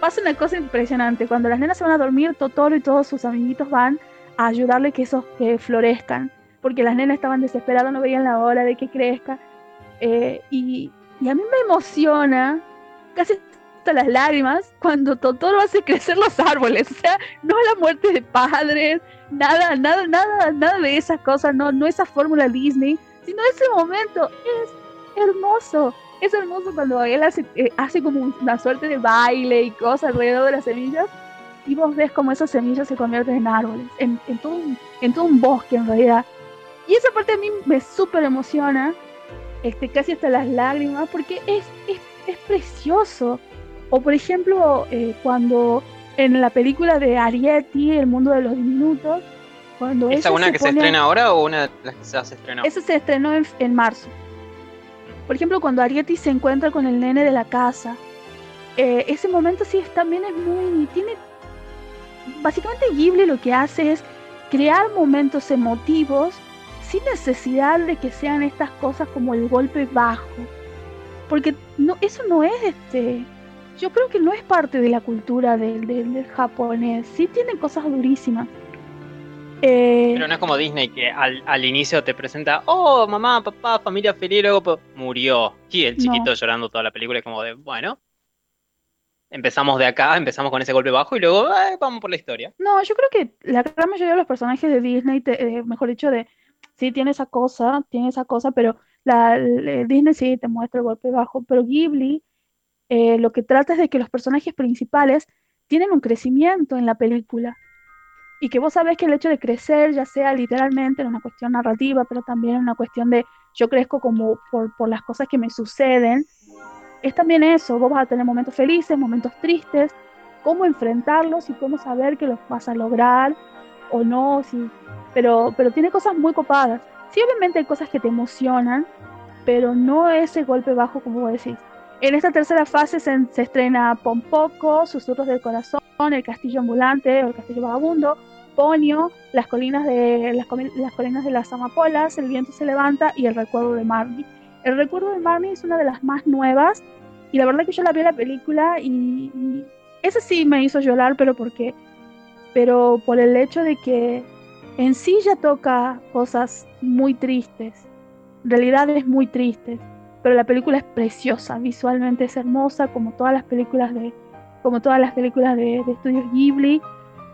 S3: pasa una cosa impresionante. Cuando las nenas se van a dormir, Totoro y todos sus amiguitos van a ayudarle que esos que florezcan. Porque las nenas estaban desesperadas, no veían la hora de que crezca. Eh, y, y a mí me emociona, casi hasta las lágrimas, cuando Totoro hace crecer los árboles. O sea, no la muerte de padres, nada, nada, nada, nada de esas cosas, no, no esa fórmula Disney, sino ese momento. Es hermoso. Es hermoso cuando él hace, eh, hace como una suerte de baile y cosas alrededor de las semillas y vos ves como esas semillas se convierten en árboles, en, en, todo, un, en todo un bosque en realidad. Y esa parte a mí me súper emociona, este, casi hasta las lágrimas, porque es, es, es precioso. O por ejemplo, eh, cuando en la película de Arietti, El mundo de los diminutos, cuando
S2: ¿Esa una que se estrena ahora o una de las que se estrenó?
S3: Esa se estrenó en, en marzo. Por ejemplo, cuando Arietti se encuentra con el nene de la casa, eh, ese momento sí también es muy. Tiene. Básicamente, Ghibli lo que hace es crear momentos emotivos sin necesidad de que sean estas cosas como el golpe bajo. Porque no, eso no es este. Yo creo que no es parte de la cultura del, del, del japonés. Sí tienen cosas durísimas.
S2: Eh, Pero no es como Disney que al, al, inicio te presenta, oh, mamá, papá, familia feliz, y luego murió. Y el chiquito no. llorando toda la película, es como de, bueno, empezamos de acá, empezamos con ese golpe bajo y luego eh, vamos por la historia.
S3: No, yo creo que la gran mayoría de los personajes de Disney, te, eh, mejor dicho, de sí tiene esa cosa, tiene esa cosa, pero la, la Disney sí te muestra el golpe bajo, pero Ghibli eh, lo que trata es de que los personajes principales tienen un crecimiento en la película y que vos sabés que el hecho de crecer, ya sea literalmente en una cuestión narrativa, pero también en una cuestión de yo crezco como por, las cosas que me suceden, es también eso, vos vas a tener momentos felices, momentos tristes, cómo enfrentarlos y cómo saber que los vas a lograr o no, sí, pero, pero tiene cosas muy copadas. Sí, obviamente hay cosas que te emocionan, pero no ese golpe bajo como vos decís. En esta tercera fase se, estrena Pompoco, Susurros del Corazón, El Castillo Ambulante o El Castillo Vagabundo, Ponio, las colinas de las, colinas de las amapolas, el viento se levanta y el recuerdo de Marnie. El recuerdo de Marnie es una de las más nuevas y la verdad que yo la vi en la película y, y ese sí me hizo llorar, pero porque pero por el hecho de que en sí ya toca cosas muy tristes, realidades muy tristes, pero la película es preciosa, visualmente es hermosa como todas las películas de como todas las películas de, de estudios Ghibli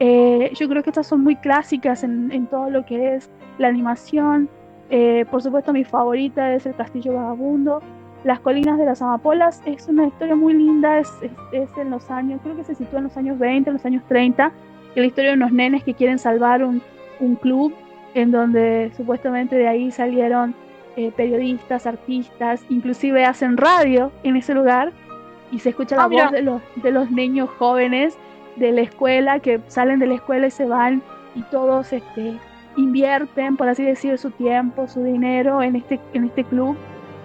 S3: eh, yo creo que estas son muy clásicas en, en todo lo que es la animación. Eh, por supuesto, mi favorita es El Castillo Vagabundo. Las Colinas de las Amapolas es una historia muy linda, es, es, es, en los años, creo que se sitúa en los años 20, en los años 30, que la historia de unos nenes que quieren salvar un, un club en donde supuestamente de ahí salieron eh, periodistas, artistas, inclusive hacen radio en ese lugar y se escucha la ah, voz de los, de los niños jóvenes de la escuela, que salen de la escuela y se van y todos este, invierten, por así decir, su tiempo, su dinero en este, en este club.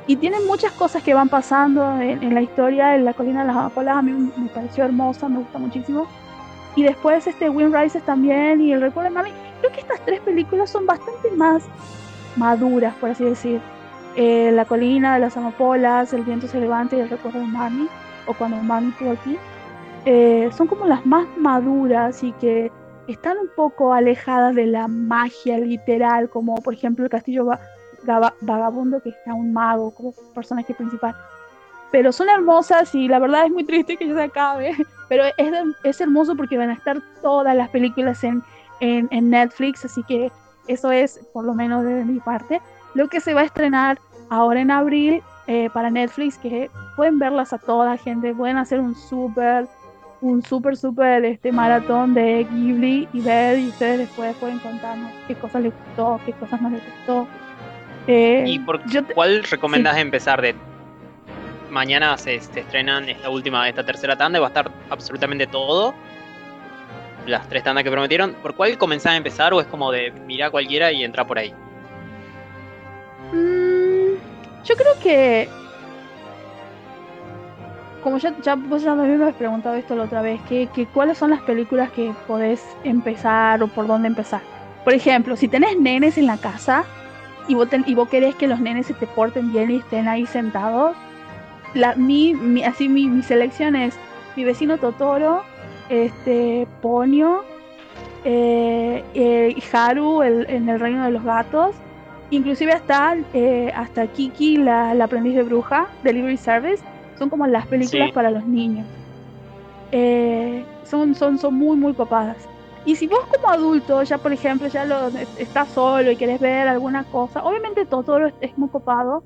S3: Y tienen muchas cosas que van pasando en, en la historia. En la colina de las amapolas a mí me pareció hermosa, me gusta muchísimo. Y después este Wind Rises también y el recuerdo de Mami. Creo que estas tres películas son bastante más maduras, por así decir. Eh, la colina las amapolas, El viento se levanta y el recuerdo de Mami, o cuando Mami estuvo aquí eh, son como las más maduras y que están un poco alejadas de la magia literal, como por ejemplo el castillo va vagabundo, que está un mago como personaje principal. Pero son hermosas y la verdad es muy triste que ya se acabe. (laughs) Pero es, es hermoso porque van a estar todas las películas en, en Netflix, así que eso es por lo menos de mi parte. Lo que se va a estrenar ahora en abril eh, para Netflix, que pueden verlas a toda gente, pueden hacer un súper un súper, súper este, maratón de Ghibli y ver y ustedes después pueden contarnos qué cosas les gustó, qué cosas no les gustó.
S2: Eh, ¿Y por te... cuál recomendas sí. empezar de mañana se, se, estrenan esta última, esta tercera tanda y va a estar absolutamente todo? Las tres tandas que prometieron, ¿por cuál comenzás a empezar o es como de mirar cualquiera y entrar por ahí?
S3: Mm, yo creo que. Como ya, ya vos ya me habías preguntado esto la otra vez, que, que cuáles son las películas que podés empezar o por dónde empezar. Por ejemplo, si tenés nenes en la casa y vos, y vos querés que los nenes se te porten bien y estén ahí sentados, la, mi, mi- así mi, mi selección es mi vecino Totoro, este Ponyo, eh, eh, Haru el- en el reino de los gatos, inclusive hasta, eh, hasta Kiki, la, la aprendiz de bruja, Delivery Service, son como las películas
S2: Sí.
S3: para los niños. Eh, son, son, son muy, muy copadas. Y si vos como adulto, ya por ejemplo, ya lo, estás solo y querés ver alguna cosa, obviamente Totoro es, es muy copado,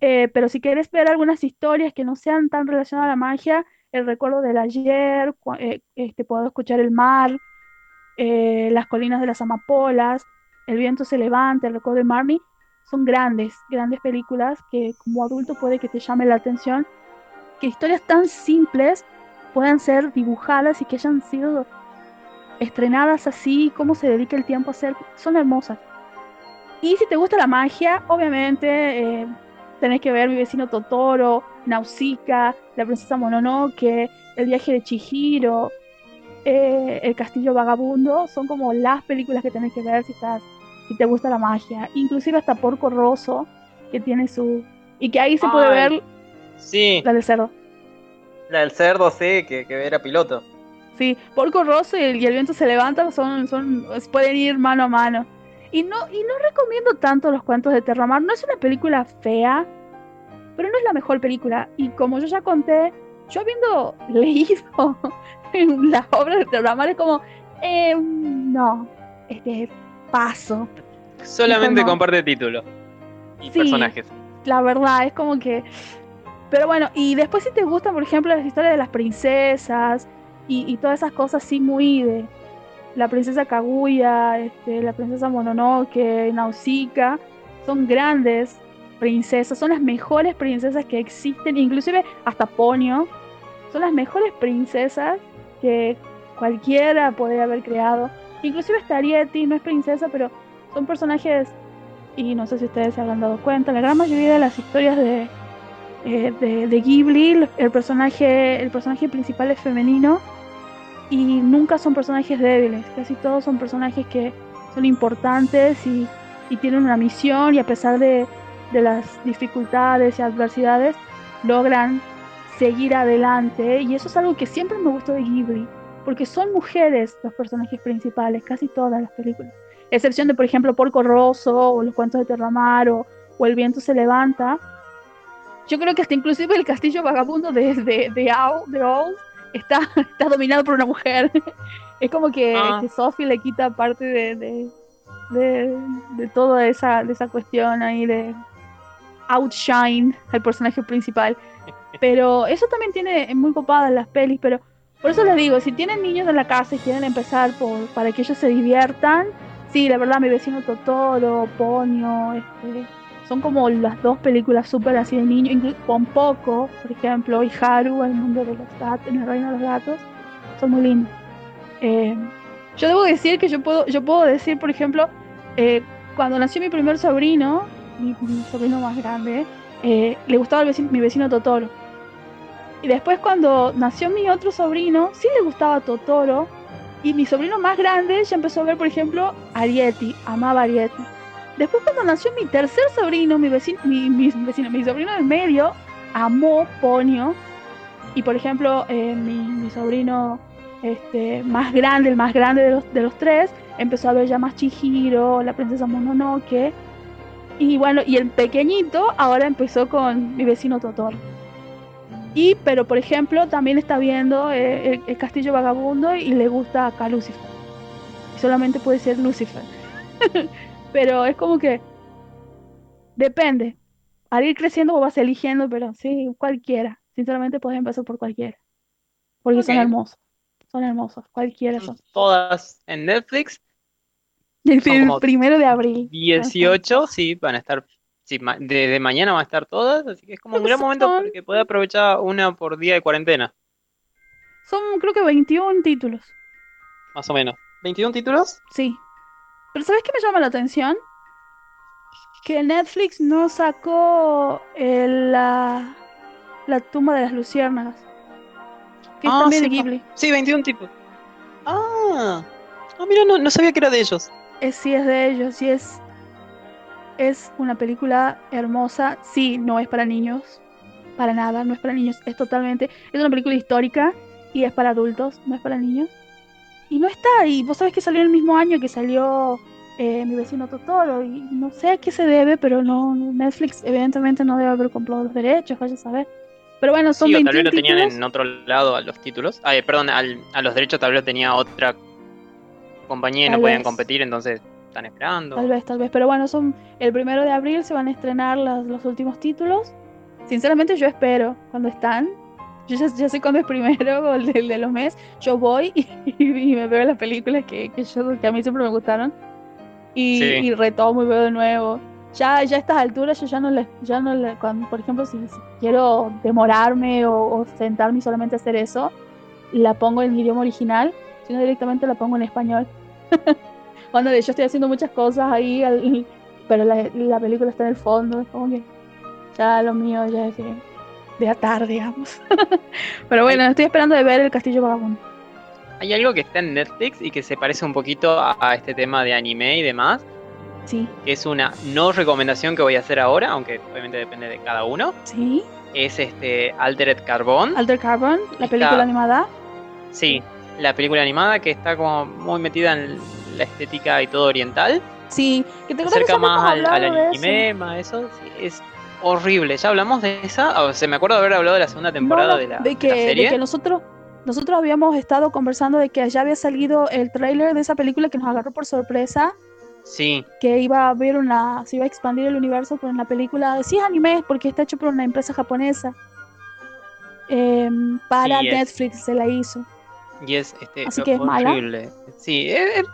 S3: eh, pero si querés ver algunas historias que no sean tan relacionadas a la magia, el recuerdo del ayer, eh, este, puedo escuchar el mar, eh, las colinas de las amapolas, el viento se levanta, el recuerdo de Marnie, son grandes, grandes películas que como adulto puede que te llame la atención, que historias tan simples puedan ser dibujadas y que hayan sido estrenadas así, cómo se dedica el tiempo a hacer, son hermosas. Y si te gusta la magia, obviamente eh, tenés que ver Mi vecino Totoro, Nausicaa, La princesa Mononoke, El viaje de Chihiro, eh, El castillo vagabundo, son como las películas que tenés que ver si estás si te gusta la magia. Inclusive hasta Porco Rosso, que tiene su y que ahí se puede
S2: Ay.
S3: ver
S2: Sí,
S3: la del cerdo.
S2: la del cerdo, sí, que, que era piloto.
S3: Sí, Porco Rosso y el, y el viento se levanta son, son, pueden ir mano a mano. Y no, y no recomiendo tanto los cuentos de Terramar. No es una película fea, pero no es la mejor película. Y como yo ya conté, yo habiendo (laughs) leído en las obras de Terramar es como, eh, no, este paso.
S2: Solamente comparte título y
S3: Sí.
S2: personajes.
S3: La verdad, es como que. Pero bueno, y después si te gustan, por ejemplo, las historias de las princesas y, y todas esas cosas así muy de la princesa Kaguya, este, la princesa Mononoke, Nausicaa, son grandes princesas, son las mejores princesas que existen, inclusive hasta Ponyo, son las mejores princesas que cualquiera podría haber creado. Inclusive hasta Arieti no es princesa, pero son personajes y no sé si ustedes se habrán dado cuenta, la gran mayoría de las historias de, eh, de, de Ghibli, el personaje, el personaje principal es femenino y nunca son personajes débiles, casi todos son personajes que son importantes y, y tienen una misión y a pesar de, de las dificultades y adversidades logran seguir adelante y eso es algo que siempre me gustó de Ghibli, porque son mujeres los personajes principales, casi todas las películas excepción de, por ejemplo, Porco Rosso o los cuentos de Terramar o, o El viento se levanta. Yo creo que hasta inclusive el castillo vagabundo de, de, de, de Owl está, (laughs) está dominado por una mujer. es como que,
S2: Ah.
S3: que Sophie le quita parte de, de, de, de toda esa, de esa cuestión ahí de outshine al personaje principal. Pero eso también tiene muy copadas las pelis, pero por eso les digo, si tienen niños en la casa y quieren empezar por, para que ellos se diviertan, Sí, la verdad, mi vecino Totoro, Ponyo, este, son como las dos películas súper así de niño, inclu- con Poco, por ejemplo, y Haru, el mundo de los gatos, el reino de los gatos, son muy lindos. Eh, yo debo decir que yo puedo, yo puedo decir, por ejemplo, eh, cuando nació mi primer sobrino, mi, sobrino más grande, eh, le gustaba el vecino- mi vecino Totoro. Y después cuando nació mi otro sobrino, sí le gustaba Totoro, y mi sobrino más grande ya empezó a ver, por ejemplo, Arieti, amaba Arieti. Después cuando nació mi tercer sobrino, mi vecino, mi, vecino, mi sobrino del medio, amó Ponyo. Y por ejemplo, eh, mi, mi sobrino este, más grande, el más grande de los, de los tres, empezó a ver ya más Chihiro, la princesa Mononoke. Y bueno, y el pequeñito ahora empezó con mi vecino Totoro. Y, pero por ejemplo, también está viendo eh, el, el Castillo Vagabundo y le gusta acá Lucifer. Solamente puede ser Lucifer. (laughs) pero es como que depende. Al ir creciendo vos vas eligiendo, pero sí, cualquiera. Sinceramente puedes empezar por cualquiera. Porque son hermosos. Son hermosos. Cualquiera son.
S2: Todas en Netflix.
S3: El
S2: Son
S3: prim-
S2: como
S3: primero de abril.
S2: 18, sí, van a estar. Sí, ma- desde mañana van a estar todas, así que es como un gran momento
S3: Son-
S2: porque puede aprovechar una por día de cuarentena.
S3: Son creo que 21 títulos.
S2: más o menos. ¿21 títulos?
S3: Sí. Pero ¿sabes qué me llama la atención? Que Netflix no sacó el, la, la tumba de las luciérnagas. Que es
S2: Ah,
S3: también
S2: sí,
S3: de
S2: pa-
S3: Ghibli.
S2: Sí, 21 títulos. Ah, ah mira, no, no sabía que era de ellos.
S3: Es, sí, es de ellos y es, es una película hermosa. Sí, no es para niños. Para nada, no es para niños. Es totalmente. Es una película histórica y es para adultos, no es para niños. Y no está. Y vos sabés que salió el mismo año que salió eh, Mi vecino Totoro. Y no sé a qué se debe, pero no. Netflix, evidentemente, no debe haber comprado los derechos, vaya a saber. Pero bueno, son
S2: Sí, o tal
S3: 21
S2: vez lo tenían
S3: títulos.
S2: en otro lado a los títulos. Ay, perdón, al- a los derechos tal vez lo tenía otra compañía y no
S3: Tal
S2: podían
S3: vez.
S2: competir, entonces están esperando.
S3: Tal vez, tal vez. Pero bueno, son el primero de abril se van a estrenar las- los últimos títulos. Sinceramente yo espero cuando están. Yo ya, ya sé cuándo es primero o (laughs) el de, el de los meses. Yo voy (laughs) y, y me veo las películas que, que, yo, que a mí siempre me gustaron. Y,
S2: Sí.
S3: y retomo y veo de nuevo. Ya, ya a estas alturas yo ya no le, ya no le, cuando, por ejemplo, si, si quiero demorarme o, o sentarme y solamente hacer eso, la pongo en idioma original, sino directamente la pongo en español. (laughs) Cuando yo estoy haciendo muchas cosas ahí, al- pero la, la película está en el fondo, es como que ya lo mío ya es de, de atar, digamos. (laughs) pero bueno, estoy esperando de ver el Castillo Vagabundo.
S2: Hay algo que está en Netflix y que se parece un poquito a, a este tema de anime y demás,
S3: Sí,
S2: que es una no recomendación que voy a hacer ahora, aunque obviamente depende de cada uno.
S3: sí.
S2: Es este Altered Carbon.
S3: Alter Carbon, la
S2: Está-
S3: película animada.
S2: Sí, la película animada que está como muy metida en la estética y todo oriental.
S3: Sí, que te
S2: Se
S3: que
S2: acerca más al, al
S3: de eso?
S2: anime, más eso. sí, es horrible. Ya hablamos de esa. O sea, me acuerdo de haber hablado de la segunda temporada
S3: No,
S2: de, la,
S3: de
S2: de
S3: que,
S2: la
S3: de
S2: serie.
S3: que nosotros, nosotros habíamos estado conversando de que ya había salido el tráiler de esa película que nos agarró por sorpresa.
S2: Sí,
S3: que iba a haber una, se iba a expandir el universo con la película, sí es anime porque está hecho por una empresa japonesa. Em, para
S2: Sí, es.
S3: Netflix se la hizo.
S2: Y es este,
S3: Así que es mala.
S2: horrible. Sí, eh, eh,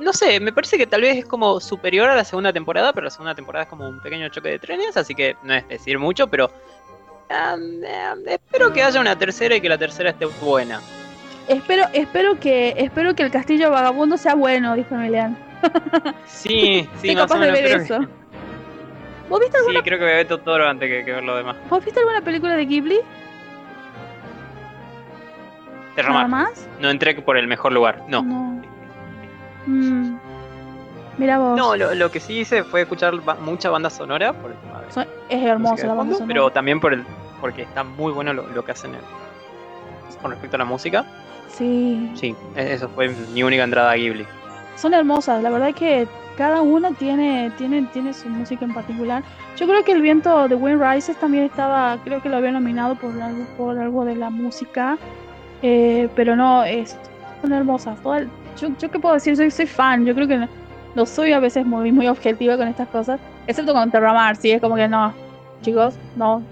S2: no sé, me parece que tal vez es como superior a la segunda temporada, pero la segunda temporada es como un pequeño choque de trenes, así que no es decir mucho, pero espero que haya una tercera y que la tercera esté buena.
S3: Espero, espero que, espero que el castillo vagabundo sea bueno, dijo Emiliano. (laughs)
S2: Sí, (laughs) sí,
S3: Soy
S2: más o
S3: capaz de
S2: menos.
S3: ver
S2: creo
S3: eso.
S2: que-
S3: ¿Vos viste
S2: sí, creo que a ver Totoro antes que, que ver lo demás.
S3: ¿vos viste alguna película de Ghibli?
S2: Terramar.
S3: ¿Nada más?
S2: No entré por el mejor lugar, no.
S3: No. Mm. Mira vos.
S2: No, lo, lo que sí hice fue escuchar ba- mucha banda sonora por el tema de
S3: So- es hermosa
S2: de
S3: la banda sonora.
S2: pero también por el porque está muy bueno lo, lo que hacen en- con respecto a la música.
S3: Sí.
S2: Sí, e- eso fue mi única entrada a Ghibli.
S3: son hermosas, la verdad que cada una tiene, tiene, tiene su música en particular. Yo creo que el viento de Wind Rises también estaba, creo que lo había nominado por algo, por algo de la música, eh, pero no, es, son hermosas. Yo, yo qué puedo decir, soy, soy fan, yo creo que no, no soy a veces muy, muy objetiva con estas cosas, excepto con Terramar, sí, es como que no, chicos, no.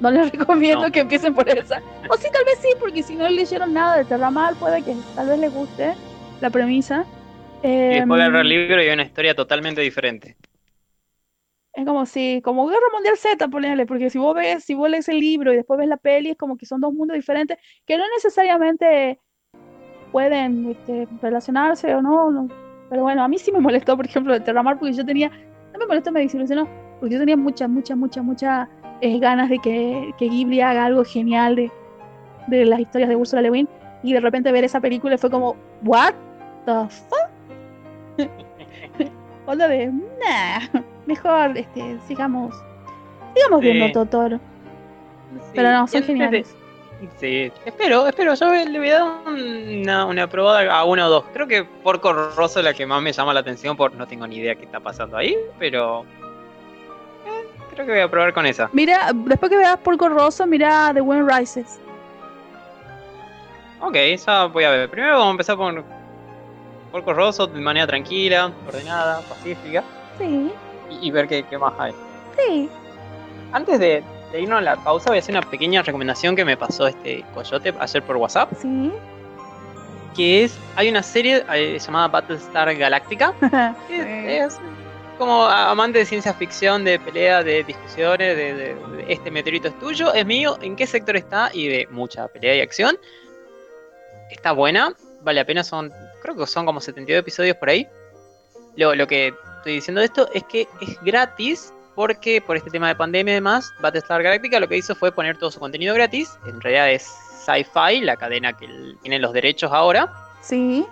S3: No les (laughs) recomiendo
S2: No.
S3: que empiecen por esa. O sí, tal vez sí, porque si no leyeron nada de Terramar, puede que tal vez les guste la premisa.
S2: Y después
S3: Em,
S2: agarrar el libro y hay una historia totalmente diferente.
S3: Es como si, como Guerra Mundial Z, ponele, porque si vos ves, si vos lees el libro y después ves la peli, es como que son dos mundos diferentes que no necesariamente pueden este, relacionarse o no, no. Pero bueno, a mí sí me molestó, por ejemplo, de Terramar, porque yo tenía, no me molestó, me desilusionó, porque yo tenía muchas, muchas, muchas, muchas eh, ganas de que, que Ghibli haga algo genial de, de las historias de Ursula Le Guin, y de repente ver esa película fue como, ¿what the fuck? (laughs) Onda de, nah, mejor este, sigamos, sigamos
S2: Sí.
S3: viendo Totoro. Pero no, son geniales.
S2: Sí, espero, espero. Yo le voy a dar una, una probada a uno o dos. Creo que Porco Rosso es la que más me llama la atención. Por no tengo ni idea qué está pasando ahí, pero eh, creo que voy a probar con esa.
S3: Mira, después que veas Porco Rosso, mira The Wind Rises.
S2: Ok, ya voy a ver. Primero vamos a empezar por Porco Rosso de manera tranquila, ordenada, pacífica
S3: Sí,
S2: y, y ver qué, qué más hay.
S3: sí.
S2: Antes de, de irnos a la pausa, voy a hacer una pequeña recomendación que me pasó este coyote ayer por WhatsApp.
S3: Sí.
S2: Que es, hay una serie eh, llamada Battlestar Galactica. (laughs) que es como amante de ciencia ficción, de pelea, de discusiones, de, de- de este meteorito es tuyo, es mío, en qué sector está y de mucha pelea y acción. Está buena. vale la pena, son, creo que son como 72 episodios por ahí. Lo, lo que estoy diciendo esto es que es gratis porque por este tema de pandemia y demás, Battlestar Galactica lo que hizo fue poner todo su contenido gratis. En realidad es Sci-Fi, la cadena que tiene los derechos ahora.
S3: Sí.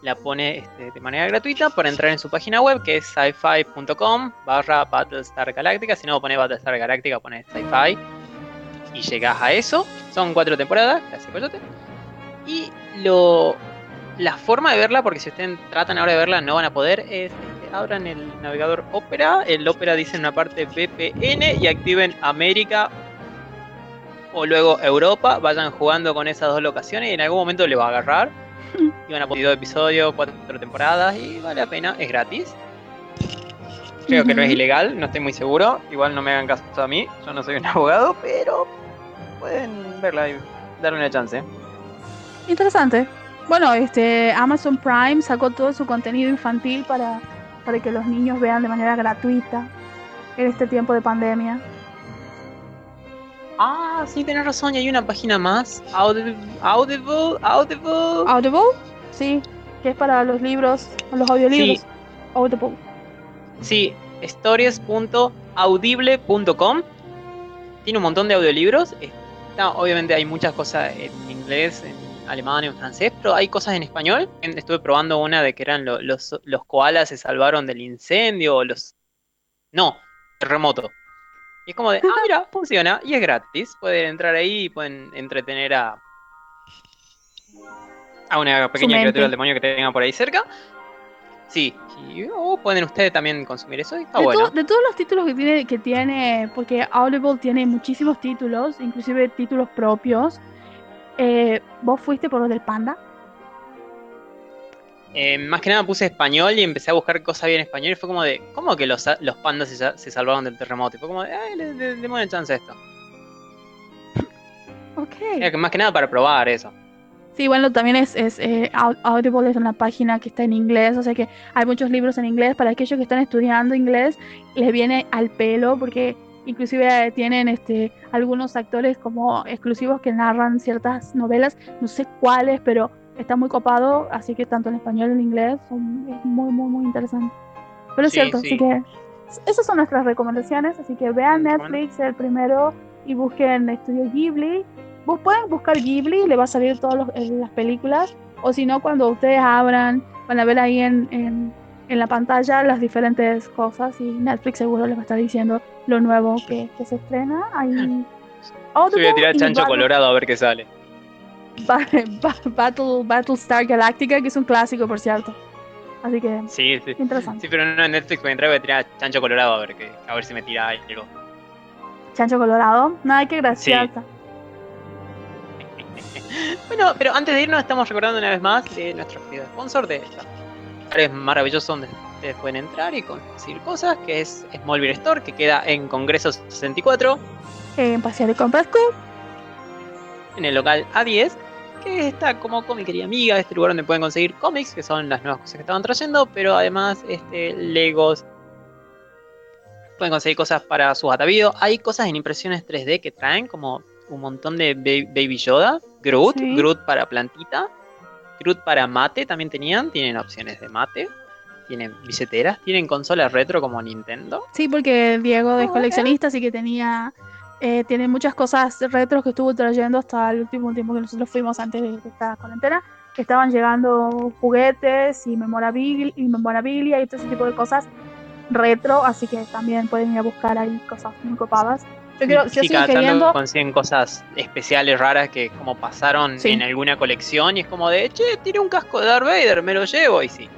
S2: La pone este, de manera gratuita para entrar en su página web que es sci-fi.com barra Battlestar Galactica. Si no, pone Battlestar Galactica, pone Sci-Fi y llegas a eso. Son cuatro temporadas, gracias Coyote. Y lo, la forma de verla, porque si ustedes tratan ahora de verla no van a poder, es este, abran el navegador Opera, el Opera dice en una parte VPN y activen América o luego Europa, vayan jugando con esas dos locaciones y en algún momento le va a agarrar. Y van a poner dos episodios, cuatro temporadas y vale la pena, es gratis. Creo que no es ilegal, no estoy muy seguro. Igual no me hagan caso a mí, yo no soy un (laughs) abogado, pero pueden verla y darle una chance.
S3: Interesante. Bueno, este Amazon Prime sacó todo su contenido infantil para, para que los niños vean de manera gratuita en este tiempo de pandemia.
S2: Ah, sí, tenés razón, y hay una página más. Audible, Audible, Audible.
S3: Audible, sí, que es para los libros, los audiolibros.
S2: Sí.
S3: Audible.
S2: Sí, stories.audible.com. Tiene un montón de audiolibros. Está- obviamente hay muchas cosas en inglés, en alemán, en francés, pero hay cosas en español. Estuve probando una de que eran lo- los, los koalas se salvaron del incendio, o los... No, terremoto. Y es como de, ah, mira, (laughs) funciona y es gratis. Pueden entrar ahí y pueden entretener a, a una pequeña criatura del demonio que tengan por ahí cerca. Sí, o pueden ustedes también consumir eso y está
S3: de,
S2: bueno.
S3: de todos los títulos que tiene, que tiene, porque Audible tiene muchísimos títulos, inclusive títulos propios. Eh, ¿Vos fuiste por los del panda?
S2: Eh, más que nada puse español y empecé a buscar cosas bien en español y fue como de, ¿cómo que los, los pandas se, se salvaron del terremoto? Y fue como de, ay, le, le- démosle chance a esto. (laughs)
S3: Ok.
S2: Era que más que nada para probar eso.
S3: Sí, bueno, también es, es eh, Au- Audible es una página que está en inglés, o sea que hay muchos libros en inglés. Para aquellos que están estudiando inglés, les viene al pelo porque inclusive eh, tienen este algunos actores como exclusivos que narran ciertas novelas, no sé cuáles, pero está muy copado, así que tanto en español como en inglés son es muy, muy, muy interesante. Pero es
S2: Sí,
S3: cierto,
S2: sí.
S3: así que esas son nuestras recomendaciones, así que vean Netflix el primero y busquen Estudio Ghibli. Vos pueden buscar Ghibli, le va a salir todas eh, las películas, o si no, cuando ustedes abran, van a ver ahí en, en, en la pantalla las diferentes cosas y Netflix seguro les va a estar diciendo lo nuevo que, que se estrena. Ahí, (laughs)
S2: Yo voy a tirar chancho
S3: Battle-
S2: colorado a ver qué sale. (laughs)
S3: Ba- Ba- Battle, Battlestar Galactica, que es un clásico, por cierto. Así que,
S2: Sí, sí.
S3: interesante.
S2: Sí, pero no en Netflix voy a entrar y voy a tirar chancho colorado a ver, que, a ver si me tira algo.
S3: Chancho Colorado, nada que graciosa. (laughs)
S2: Bueno, pero antes de irnos estamos recordando una vez más de nuestro querido sponsor de esta es maravilloso donde ustedes pueden entrar y conseguir cosas, que es Smallville Store, que queda en Congreso 64,
S3: En Paseo de Compras Co.
S2: en el local A10, que está como con mi querida amiga, este lugar donde pueden conseguir cómics, que son las nuevas cosas que estaban trayendo, pero además este Legos. Pueden conseguir cosas para sus atavíos. Hay cosas en impresiones 3D que traen, como un montón de ba- Baby Yoda, Groot,
S3: Sí.
S2: Groot para plantita, Groot para mate también tenían, tienen opciones de mate, tienen billeteras, tienen consolas retro como Nintendo.
S3: Sí, porque Diego es
S2: Ah,
S3: coleccionista, así que tenía eh, tiene muchas cosas retros que estuvo trayendo hasta el último tiempo que nosotros fuimos antes de esta cuarentena. Estaban llegando juguetes y memorabilia, y memorabilia y todo ese tipo de cosas retro, así que también pueden ir a buscar ahí cosas muy copadas. Yo, yo
S2: Sí,
S3: sigo
S2: cada tanto
S3: queriendo.
S2: consiguen cosas especiales raras que como pasaron
S3: Sí.
S2: en alguna colección y es como de, che, tiene un casco de Darth Vader, me lo llevo y sí.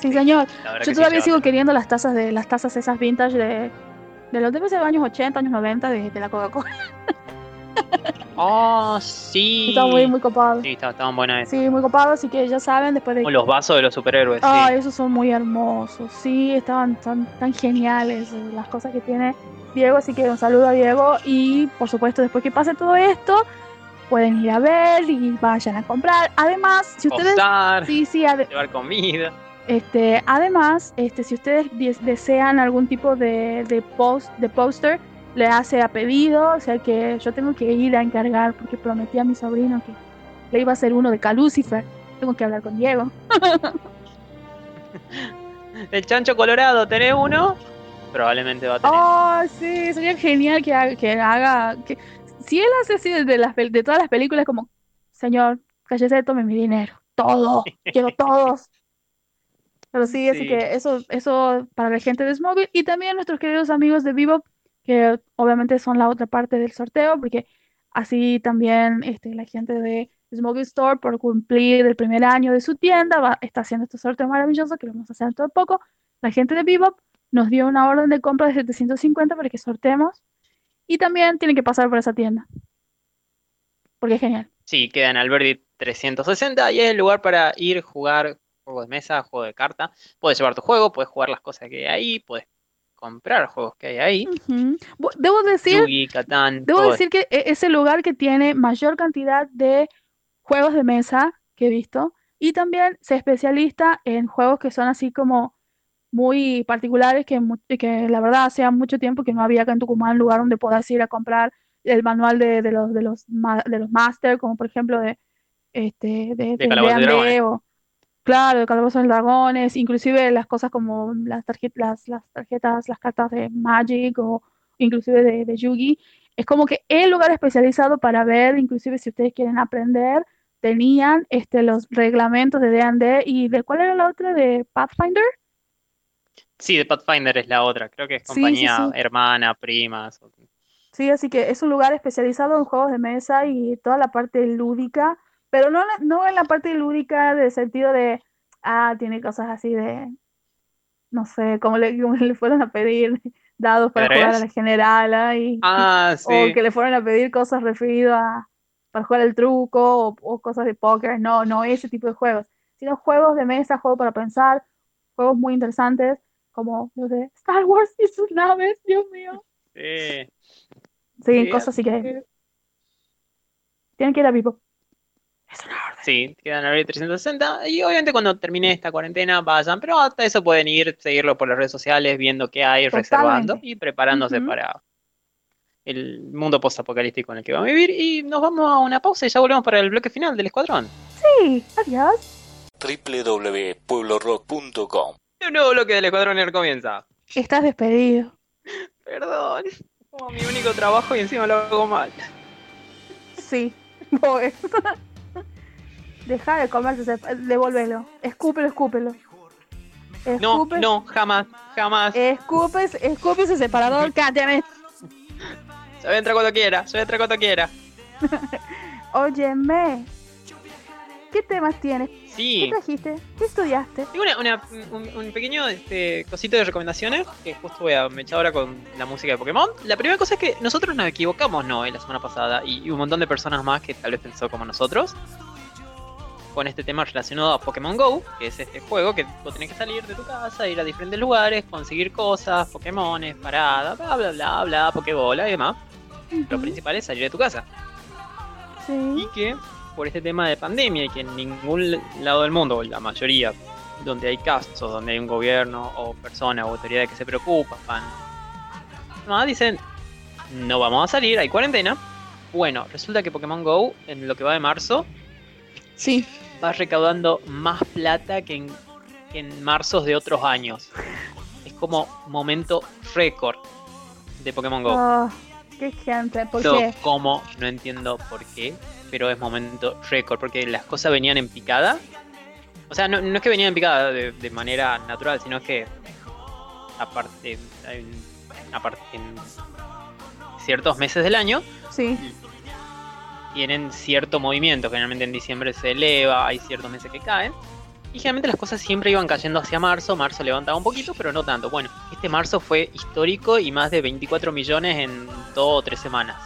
S3: Sí, señor. Yo
S2: sí,
S3: todavía
S2: lleva-
S3: sigo queriendo las tazas de las tazas esas vintage de, de los debe de años 80, años 90 de, de la Coca-Cola.
S2: Oh, (laughs) sí.
S3: Está muy, muy copado.
S2: Sí, estaban buenas esas.
S3: Sí, muy copado, así que ya saben, después de
S2: Como los vasos de los superhéroes,
S3: Ah,
S2: sí.
S3: esos son muy hermosos. Sí, estaban tan, tan geniales las cosas que tiene Diego. Así que un saludo a Diego. Y por supuesto, después que pase todo esto, pueden ir a ver y vayan a comprar. Además, si ustedes.
S2: Posar,
S3: Sí, sí,
S2: llevar comida.
S3: Este, además, este, si ustedes des- desean algún tipo de, de post, de póster, le hace a pedido. O sea que yo tengo que ir a encargar porque prometí a mi sobrino que le iba a hacer uno de Calucifer. Tengo que hablar con Diego. (laughs)
S2: El chancho colorado, ¿tenés uno? Probablemente va a tener.
S3: Oh, sí, sería genial que haga, que haga que si él hace así de, las, de todas las películas como, señor, cállese, tome mi dinero, todo, quiero todos. Pero sí, así
S2: Sí.
S3: que eso, eso para la gente de Smoggy y también nuestros queridos amigos de Bebop, que obviamente son la otra parte del sorteo, porque así también este, la gente de Smoggy Store, por cumplir el primer año de su tienda, va, está haciendo este sorteo maravilloso que lo vamos a hacer de poco. La gente de Bebop nos dio una orden de compra de 750 para que sorteemos y también tienen que pasar por esa tienda. Porque es genial.
S2: Sí, queda en Alberdi 360 y es el lugar para ir, jugar juegos de mesa, juego de carta. Puedes llevar tu juego, puedes jugar las cosas que hay ahí, puedes comprar juegos que hay ahí.
S3: Bu- Debo decir,
S2: Yugi, Catán,
S3: debo
S2: todo
S3: decir que e- es el lugar que tiene mayor cantidad de juegos de mesa que he visto y también se especializa en juegos que son así como muy particulares que, que la verdad hacía mucho tiempo que no había acá en Tucumán lugar donde puedas ir a comprar el manual de, de los de los ma- de los máster como por ejemplo de este de, de D&D
S2: Dragones.
S3: o claro de y Dragones inclusive las cosas como las tarjetas las, tarjetas las cartas de Magic o inclusive de, de Yugi es como que el lugar especializado para ver inclusive si ustedes quieren aprender tenían este los reglamentos de D&D y de cuál era la otra de Pathfinder
S2: Sí, de Pathfinder es la otra. Creo que es
S3: Sí, sí,
S2: compañía
S3: sí.
S2: hermana, primas.
S3: Sí, así que es un lugar especializado en juegos de mesa y toda la parte lúdica, pero no, no en la parte lúdica del sentido de, ah, tiene cosas así de, no sé, como le, como le fueron a pedir dados para jugar a la generala y,
S2: Ah, (laughs)
S3: o
S2: sí.
S3: que le fueron a pedir cosas referidas a, para jugar el truco o, o cosas de póker, no, no ese tipo de juegos, sino juegos de mesa, juegos para pensar, juegos muy interesantes como los de Star Wars y sus naves, Dios mío.
S2: Sí.
S3: Sí,
S2: Sí,
S3: cosas así que tienen que ir a Vivo. Es una orden.
S2: Sí, quedan abrir 360 y obviamente cuando termine esta cuarentena vayan, pero hasta eso pueden ir, seguirlo por las redes sociales, viendo qué hay, reservando y preparándose para el mundo postapocalíptico en el que vamos a vivir y nos vamos a una pausa y ya volvemos para el bloque final del escuadrón.
S3: Sí, adiós.
S1: www.pueblorock.com
S2: Un nuevo bloque del escuadrón Nerd comienza.
S3: Estás despedido.
S2: Perdón, como mi único trabajo y encima lo hago mal.
S3: Sí, (laughs) voy. Deja de comerse, devuélvelo. Escúpelo, escúpelo.
S2: No,
S3: Escupe,
S2: no, jamás, jamás.
S3: escupe, escupe ese separador, cállame.
S2: Se voy a entrar cuando quiera, se voy a entrar cuando quiera. (laughs)
S3: Óyeme. ¿Qué temas tienes? ¿Qué
S2: Sí.
S3: trajiste? ¿Qué estudiaste?
S2: Tengo una, una- un, un pequeño este, cosito de recomendaciones que justo voy a me echar ahora con la música de Pokémon. La primera cosa es que nosotros nos equivocamos, ¿no? En la semana pasada y, y un montón de personas más que tal vez pensó como nosotros con este tema relacionado a Pokémon Go, que es este juego que vos tenés que salir de tu casa, ir a diferentes lugares, conseguir cosas, Pokémones, paradas, bla bla bla bla, Pokébola y demás. Lo
S3: Ujú,
S2: principal es salir de tu casa.
S3: Sí.
S2: Y que por este tema de pandemia y que en ningún lado del mundo, la mayoría, donde hay casos, donde hay un gobierno o persona o autoridades que se preocupan, no, dicen, no vamos a salir, hay cuarentena. Bueno, resulta que Pokémon Go, en lo que va de marzo,
S3: Sí.
S2: va recaudando más plata que en, que en marzos de otros años. Es como momento récord de Pokémon Go.
S3: Oh, qué gente, ¿por qué?
S2: ¿Cómo? No entiendo por qué, pero es momento récord, porque las cosas venían en picada. O sea, no, no es que venían en picada de, de manera natural, sino que aparte, aparte en ciertos meses del año
S3: Sí.
S2: Tienen cierto movimiento. Generalmente en diciembre se eleva, hay ciertos meses que caen. Y generalmente las cosas siempre iban cayendo hacia marzo. Marzo levantaba un poquito, pero no tanto. Bueno, este marzo fue histórico y más de 24 millones en dos o tres semanas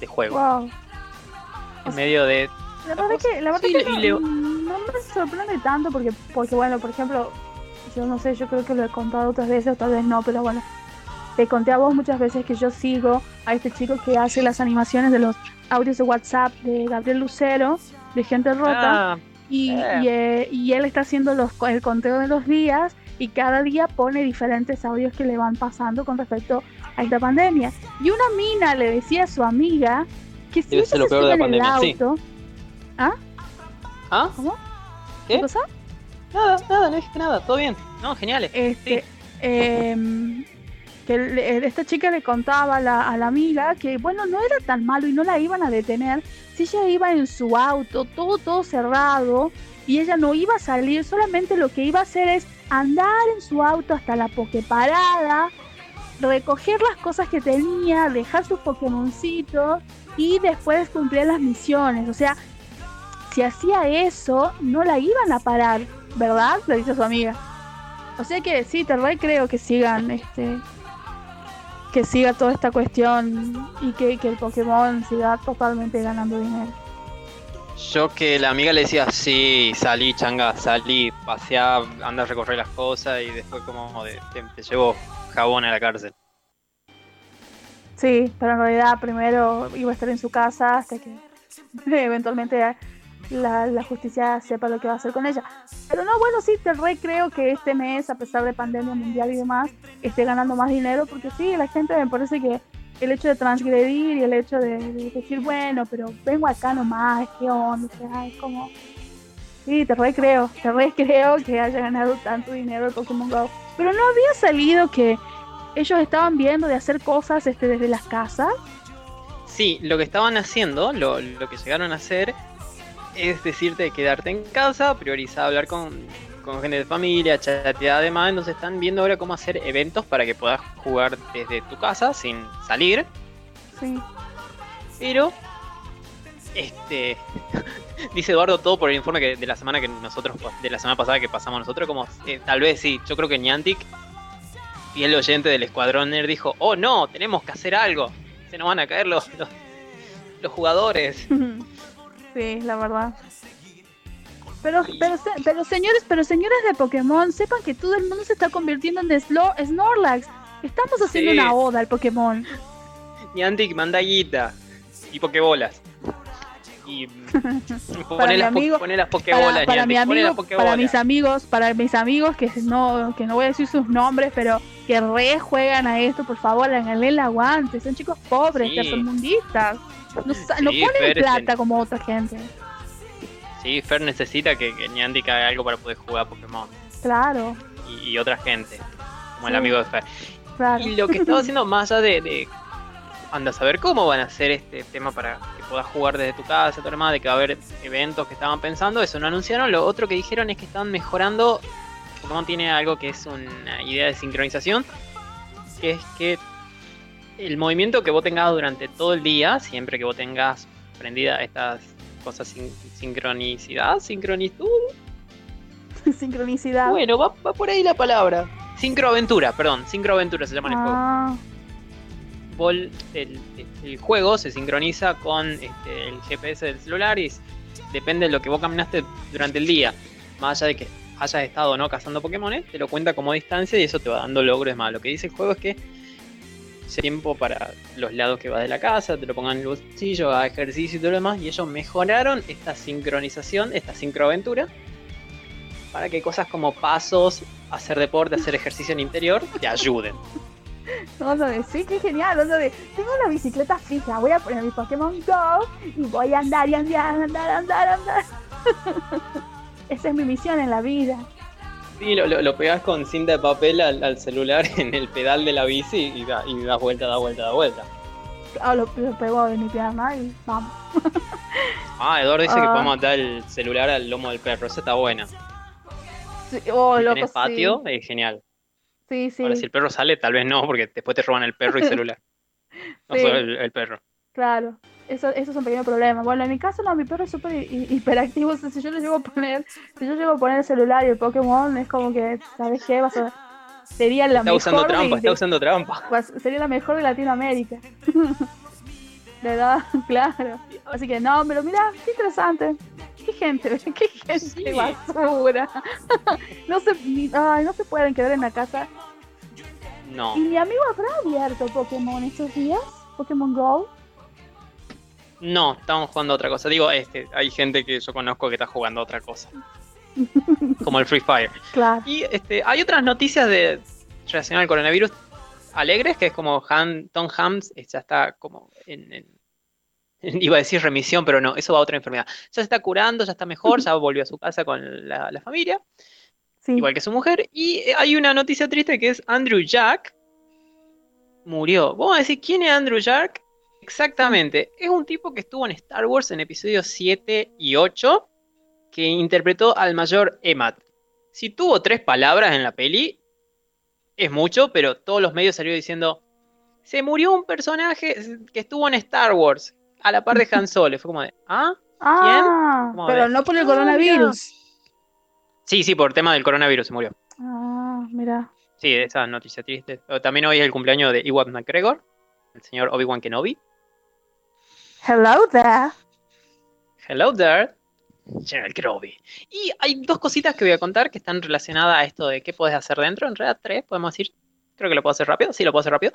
S2: de juego.
S3: Wow.
S2: En medio de.
S3: La verdad que, la verdad
S2: Sí,
S3: que no, no me sorprende tanto porque, porque, bueno, por ejemplo, yo no sé, yo creo que lo he contado otras veces tal vez no, pero bueno, te conté a vos muchas veces que yo sigo a este chico que hace las animaciones de los audios de WhatsApp de Gabriel Lucero, de Gente Rota,
S2: Ah,
S3: y,
S2: eh.
S3: y, eh, y él está haciendo los, el conteo de los días y cada día pone diferentes audios que le van pasando con respecto a esta pandemia. Y una mina le decía a su amiga que siempre
S2: ser lo
S3: se
S2: peor de la
S3: el
S2: pandemia, sí.
S3: ¿Ah?
S2: ¿Ah?
S3: ¿Cómo?
S2: ¿Qué?
S3: cosa?
S2: Nada, nada, no dije nada, todo bien. No, genial.
S3: Este, em, esta chica le contaba a la, a la amiga que, bueno, no era tan malo y no la iban a detener si ella iba en su auto, todo, todo cerrado, y ella no iba a salir, solamente lo que iba a hacer es andar en su auto hasta la Pokeparada, recoger las cosas que tenía, dejar sus Pokémoncitos y después cumplir las misiones. O sea, si hacía eso, no la iban a parar, ¿verdad? Le dice su amiga. O sea que sí, te re creo que sigan, este, que siga toda esta cuestión y que, que el Pokémon siga totalmente ganando dinero.
S2: Yo que la amiga le decía, sí, salí, changa, salí, paseá, anda a recorrer las cosas y después como de- te, te llevo jabón a la cárcel.
S3: Sí, pero en realidad primero iba a estar en su casa hasta que (laughs) eventualmente la, justicia sepa lo que va a hacer con ella. Pero no, bueno, sí, te re creo que este mes, a pesar de pandemia mundial y demás, esté ganando más dinero porque sí, la gente me parece que el hecho de transgredir y el hecho de, de decir, bueno, pero vengo acá nomás, qué onda, es como... Sí, te re creo, te re (laughs) creo que haya ganado tanto dinero el Pokémon GO. Pero no había salido que ellos estaban viendo de hacer cosas este, desde las casas.
S2: Sí, lo que estaban haciendo, lo, lo que llegaron a hacer, es decirte de quedarte en casa, priorizar hablar con, con gente de familia, chatear además, entonces están viendo ahora cómo hacer eventos para que puedas jugar desde tu casa sin salir,
S3: Sí.
S2: pero este (laughs) dice Eduardo todo por el informe que de la semana que nosotros de la semana pasada que pasamos nosotros como eh, tal vez sí, yo creo que Niantic y el oyente del Escuadrón Nerd dijo, "Oh no, tenemos que hacer algo. Se nos van a caer los los, los jugadores." (laughs)
S3: sí, la verdad. Pero, pero, pero señores, pero señores de Pokémon, sepan que todo el mundo se está convirtiendo en Slo- Snorlax. Estamos haciendo
S2: Sí.
S3: una oda al Pokémon.
S2: Niantic manda guita y pokebolas. Y (laughs)
S3: Para
S2: pone las, po-
S3: amigo-
S2: pone las pokebolas,
S3: Para, para mi
S2: las
S3: amigo, para mis amigos, para mis amigos que no, que no voy a decir sus nombres, pero que re juegan a esto, por favor, háganle el aguante. Son chicos pobres,
S2: Sí.
S3: tercermundistas. No, no
S2: Sí,
S3: ponen
S2: Fer,
S3: plata como otra gente.
S2: Sí, Fer necesita que, que Niantic haga algo para poder jugar Pokémon.
S3: Claro,
S2: Y, y otra gente, como el
S3: Sí.
S2: amigo de Fer.
S3: claro.
S2: Y lo que estaba (laughs) haciendo más allá de, de anda a saber cómo van a hacer este tema para que puedas jugar desde tu casa, lo demás, de que va a haber eventos que estaban pensando, eso no anunciaron. Lo otro que dijeron es que están mejorando. Pokémon tiene algo que es una idea de sincronización, que es que el movimiento que vos tengas durante todo el día, siempre que vos tengas prendida estas cosas sin sincronicidad, sincronitud, (laughs)
S3: Sincronicidad.
S2: bueno, va, va por ahí la palabra. Sincroaventura, perdón, sincroaventura se llama en el juego.
S3: Ah,
S2: el, el juego se sincroniza con este, el GPS del celular y depende de lo que vos caminaste durante el día. Más allá de que hayas estado o no cazando Pokémon, te lo cuenta como distancia y eso te va dando logros más. Lo que dice el juego es que tiempo para los lados que vas de la casa, te lo pongan en el bolsillo, hagas ejercicio y todo lo demás. Y ellos mejoraron esta sincronización, esta sincroaventura, para que cosas como pasos, hacer deporte, hacer ejercicio en interior, te ayuden. (laughs)
S3: Onda de, sí, qué genial. Onda de, tengo una bicicleta fija, voy a poner mi Pokémon Go y voy a andar y andar, andar, andar, andar. (laughs) Esa es mi misión en la vida.
S2: Sí, lo, lo, lo pegas con cinta de papel al, al celular (laughs) en el pedal de la bici y, da, y das vuelta, da vuelta, da vuelta.
S3: Ah, lo, lo pego de mi pierna y vamos. (laughs)
S2: Ah, Eduardo dice que
S3: Ah.
S2: podemos atar el celular al lomo del perro. Esa está buena.
S3: Sí, oh,
S2: si
S3: loco,
S2: tenés patio, es genial.
S3: Sí, sí,
S2: Ahora, si el perro sale, tal vez no, porque después te roban el perro y (laughs) celular. No
S3: Sí.
S2: solo el, el perro.
S3: claro. Eso, eso es un pequeño problema. Bueno, en mi caso no, mi perro es súper hi- hi- hiperactivo. O sea, si yo le llego a poner, si yo llego a poner el celular y el Pokémon, es como que, ¿sabes qué? Vas a- sería la
S2: Está
S3: mejor
S2: usando
S3: de-
S2: trampa,
S3: de-
S2: está usando trampa.
S3: Sería la mejor de Latinoamérica. (laughs) ¿Verdad? (laughs) Claro. Así que no, pero mira, qué interesante. Qué gente, (laughs) qué gente
S2: Sí.
S3: basura. no se, ni- ay, no se pueden quedar en la casa.
S2: No.
S3: ¿Y mi amigo habrá abierto Pokémon estos días? ¿Pokémon Go?
S2: No, estamos jugando a otra cosa. Digo, este, hay gente que yo conozco que está jugando a otra cosa. (laughs) Como el Free Fire.
S3: Claro.
S2: Y este, hay otras noticias de relacionadas al coronavirus alegres, que es como Han- Tom Hanks eh, ya está como en, en- iba a decir remisión, pero no, eso va a otra enfermedad. Ya se está curando, ya está mejor, ya volvió a su casa con la, la familia,
S3: Sí.
S2: igual que su mujer. Y eh, hay una noticia triste que es Andrew Jack murió. Vamos a decir, ¿quién es Andrew Jack? Exactamente, es un tipo que estuvo en Star Wars en episodios 7 y 8, que interpretó al mayor Emmet. Si tuvo tres palabras en la peli, es mucho, pero todos los medios salieron diciendo, se murió un personaje que estuvo en Star Wars, a la par de Han (laughs) Solo. Fue como de, ¿ah?
S3: Ah,
S2: Vamos a
S3: pero no por el
S2: Ah,
S3: coronavirus.
S2: Sí, sí, por tema del coronavirus se murió.
S3: Ah, mira.
S2: Sí, esa noticia triste. También hoy es el cumpleaños de Ewan McGregor, el señor Obi-Wan Kenobi.
S3: Hello there.
S2: Hello there, General Kenobi. Y hay dos cositas que voy a contar que están relacionadas a esto de qué puedes hacer dentro. En realidad, tres, podemos decir. Creo que lo puedo hacer rápido. Sí, lo puedo hacer rápido.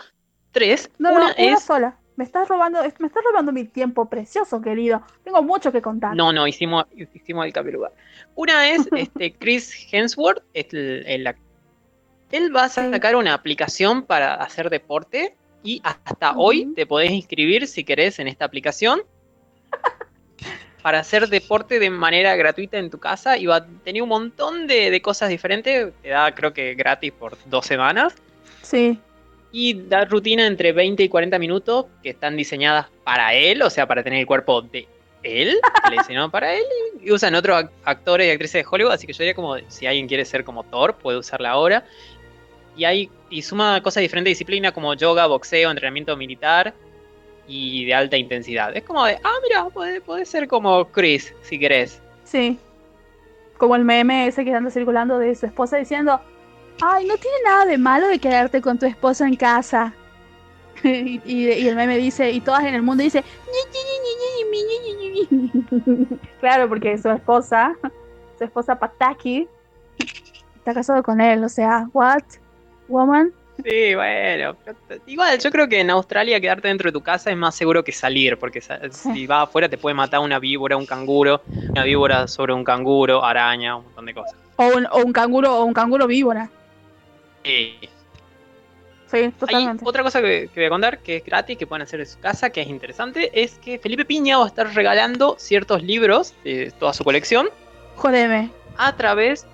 S2: Tres.
S3: No,
S2: una
S3: no, una
S2: es.
S3: sola. Me estás robando, me estás robando mi tiempo precioso, querido. Tengo mucho que contar.
S2: No, no, hicimos, hicimos el cambio lugar. Una es (laughs) este, Chris Hemsworth, el, el él va a
S3: Sí.
S2: sacar una aplicación para hacer deporte y hasta hoy te podés inscribir si querés en esta aplicación (laughs) para hacer deporte de manera gratuita en tu casa. Y va a tener un montón de, de cosas diferentes, te da creo que gratis por dos semanas.
S3: Sí.
S2: y da rutina entre 20 y 40 minutos que están diseñadas para él, o sea, para tener el cuerpo de él, (laughs) que le diseñaron para él, y usan otros ac- actores y actrices de Hollywood, así que yo diría como, si alguien quiere ser como Thor, puede usarla ahora. Y hay, y suma cosas de diferentes disciplinas como yoga, boxeo, entrenamiento militar y de alta intensidad. Es como de, ah, mira, puede, puede ser como Chris, si querés.
S3: Sí. Como el meme ese que anda circulando de su esposa diciendo, ay, no tiene nada de malo de quedarte con tu esposo en casa. (laughs) y, y- el meme dice, y todas en el mundo dice, claro, porque su esposa, su esposa Pataki, está casado con él, o sea, what? Woman?
S2: Sí, bueno. Igual, yo creo que en Australia quedarte dentro de tu casa es más seguro que salir, porque si vas afuera te puede matar una víbora, un canguro, una víbora sobre un canguro, araña, un montón de cosas.
S3: O un, o un canguro, o un canguro víbora.
S2: Sí.
S3: Sí,
S2: Hay
S3: totalmente.
S2: otra cosa que, que voy a contar, que es gratis, que pueden hacer en su casa, que es interesante, es que Felipe Piña va a estar regalando ciertos libros de toda su colección
S3: Jódeme.
S2: a través,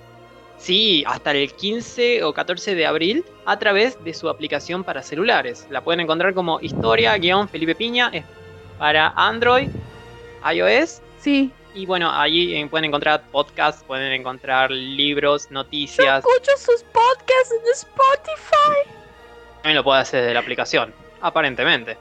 S2: sí, hasta el 15 o 14 de abril, a través de su aplicación para celulares. La pueden encontrar como historia-felipe piña, es para Android, iOS,
S3: Sí.
S2: y bueno, allí eh, pueden encontrar podcasts, pueden encontrar libros, noticias,
S3: Escucho sus podcasts en Spotify.
S2: también lo puede hacer desde la aplicación, aparentemente.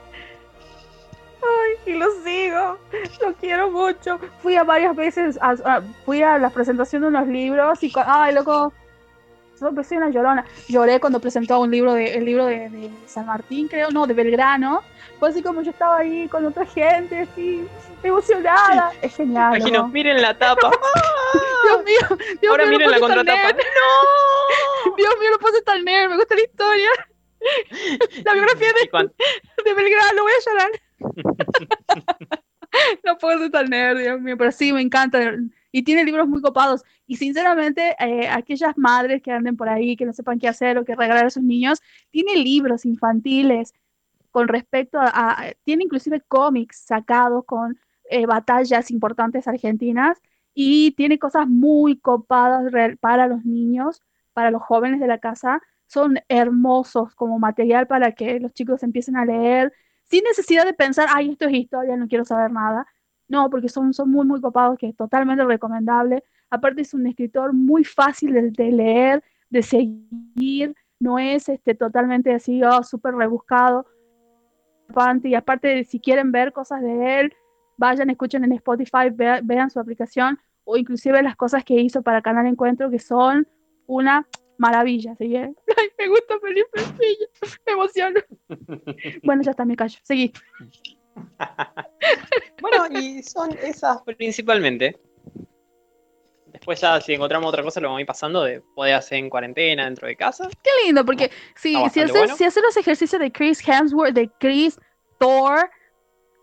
S3: Y lo sigo. Lo quiero mucho. Fui a varias veces, a, a- fui a la presentación de unos libros y, ay, loco, yo soy una llorona. Lloré cuando presentó un libro de, el libro de, de San Martín, creo, no, de Belgrano. Fue así como yo estaba ahí con otra gente, así, emocionada. Es genial.
S2: Imagino, miren la tapa. (laughs)
S3: Dios mío, Dios
S2: Ahora
S3: mío,
S2: miren la contratapa. ¡No! (laughs)
S3: Dios mío, no puse tan nerd, me gusta la historia. (laughs) La biografía de, de Belgrano, voy a llorar. Tan nerd, Dios mío, pero sí, me encanta. Y tiene libros muy copados. Y sinceramente, eh, aquellas madres que anden por ahí, que no sepan qué hacer o qué regalar a sus niños, tiene libros infantiles con respecto a... a- tiene inclusive cómics sacados con eh, batallas importantes argentinas y tiene cosas muy copadas para los niños, para los jóvenes de la casa. Son hermosos como material para que los chicos empiecen a leer sin necesidad de pensar, ay, esto es historia, no quiero saber nada. No, porque son, son muy, muy copados, que es totalmente recomendable. Aparte es un escritor muy fácil de, de leer, de seguir, no es este, totalmente así, oh, súper rebuscado. Y aparte, si quieren ver cosas de él, vayan, escuchen en Spotify, vea- vean su aplicación o inclusive las cosas que hizo para Canal Encuentro, que son una maravilla. ¿sí? (laughs) Ay, me gusta Felipe me emociono. (laughs) Bueno, ya está, me callo. Seguí.
S2: Bueno, y son esas principalmente. Después ya si encontramos otra cosa lo vamos a ir pasando de poder hacer en cuarentena dentro de casa.
S3: Qué lindo, porque si, si,
S2: bastante
S3: haces,
S2: bueno.
S3: si haces los ejercicios de Chris Hemsworth, de Chris Thor,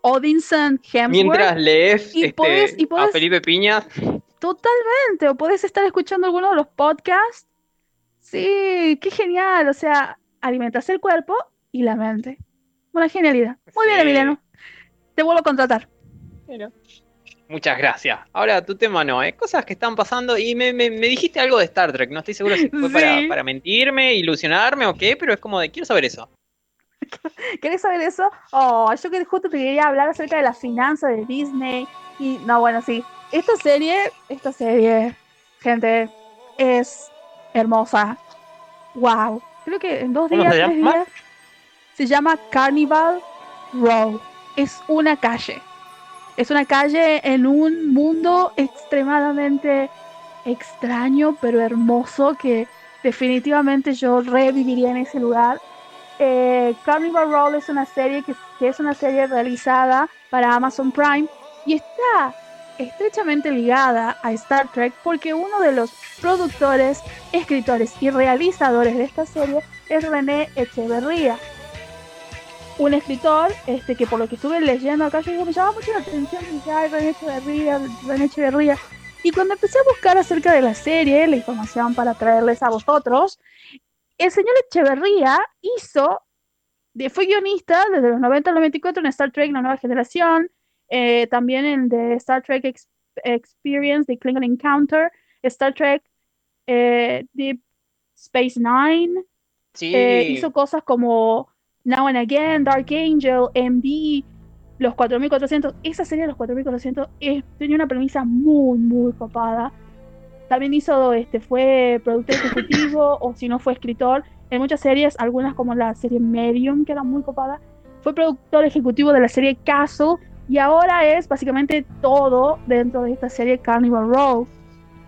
S3: Odinson Hemsworth,
S2: Mientras lees
S3: Y
S2: este,
S3: podés- y
S2: a
S3: podés-
S2: Felipe Piña,
S3: totalmente, o puedes estar escuchando alguno de los podcasts. Sí, qué genial, o sea, alimentas el cuerpo y la mente. Una genialidad. Muy bien. Emiliano. Te vuelvo a contratar.
S2: Muchas gracias. Ahora tu tema no, ¿eh? Cosas que están pasando y me, me, dijiste algo de Star Trek. No estoy seguro si fue (laughs) para, para, mentirme, ilusionarme o qué, pero es como de quiero saber eso. (laughs)
S3: ¿Querés saber eso? Oh, yo que justo te quería hablar acerca de la finanza de Disney. Y no, bueno, sí. Esta serie, esta serie, gente, es hermosa. Wow. Creo que en dos días, tres días, se llama Carnival Row. Es una calle. Es una calle en un mundo extremadamente extraño, pero hermoso, que definitivamente yo reviviría en ese lugar. Eh, Carnival Row es una serie que, que es una serie realizada para Amazon Prime y está estrechamente ligada a Star Trek porque uno de los productores, escritores y realizadores de esta serie es René Echeverría. Un escritor este, que por lo que estuve leyendo acá, yo me llamaba mucho la atención, René Echeverría, René Echeverría. Y cuando empecé a buscar acerca de la serie, la información para traerles a vosotros, el señor Echeverría hizo, fue guionista desde los 90 al 94 en Star Trek, la nueva generación, eh, también en The Star Trek Experience, The Klingon Encounter, Star Trek eh, Deep Space Nine. Eh, hizo cosas como Now and Again, Dark Angel, MB, Los 4400. Esa serie de Los 4400 tenía una premisa muy, muy copada. También hizo, este, fue productor ejecutivo o si no fue escritor en muchas series, algunas como la serie Medium, que era muy copada. Fue productor ejecutivo de la serie Castle y ahora es básicamente todo dentro de esta serie Carnival Row.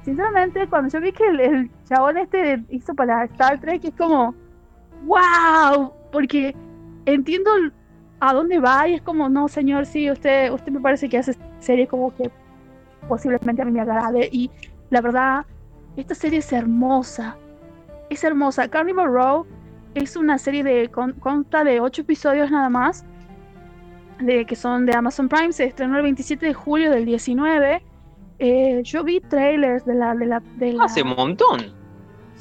S3: Sinceramente, cuando yo vi que el, chabón este hizo para Star Trek, es como, wow, porque entiendo a dónde va y es como, no, señor, sí, usted, usted me parece que hace series como que posiblemente a mí me agrade. Y la verdad, esta serie es hermosa. Es hermosa. Carnival Row es una serie de consta de ocho episodios nada más de, que son de Amazon Prime, se estrenó el 27 de julio del 19. Eh, yo vi trailers de la, de la, de
S2: Hace un montón.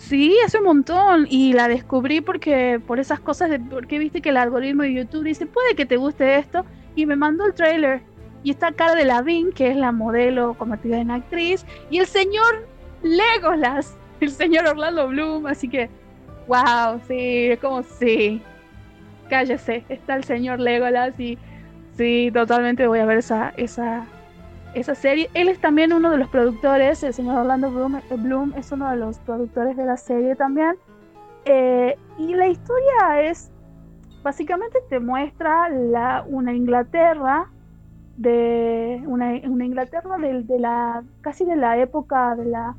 S3: Sí, hace un montón. Y la descubrí porque por esas cosas de porque viste que el algoritmo de YouTube dice, puede que te guste esto. Y me mandó el trailer. Y está Cara de Lavín, que es la modelo convertida en actriz. Y el señor Legolas, el señor Orlando Bloom. Así que, wow, sí, es como sí. Cállese, está el señor Legolas y Sí, totalmente voy a ver esa, esa, esa serie. Él es también uno de los productores, el señor Orlando Bloom, eh, Bloom es uno de los productores de la serie también. Eh, y la historia es, básicamente te muestra la, una Inglaterra, de una, una Inglaterra de, de, la, casi de la época de la,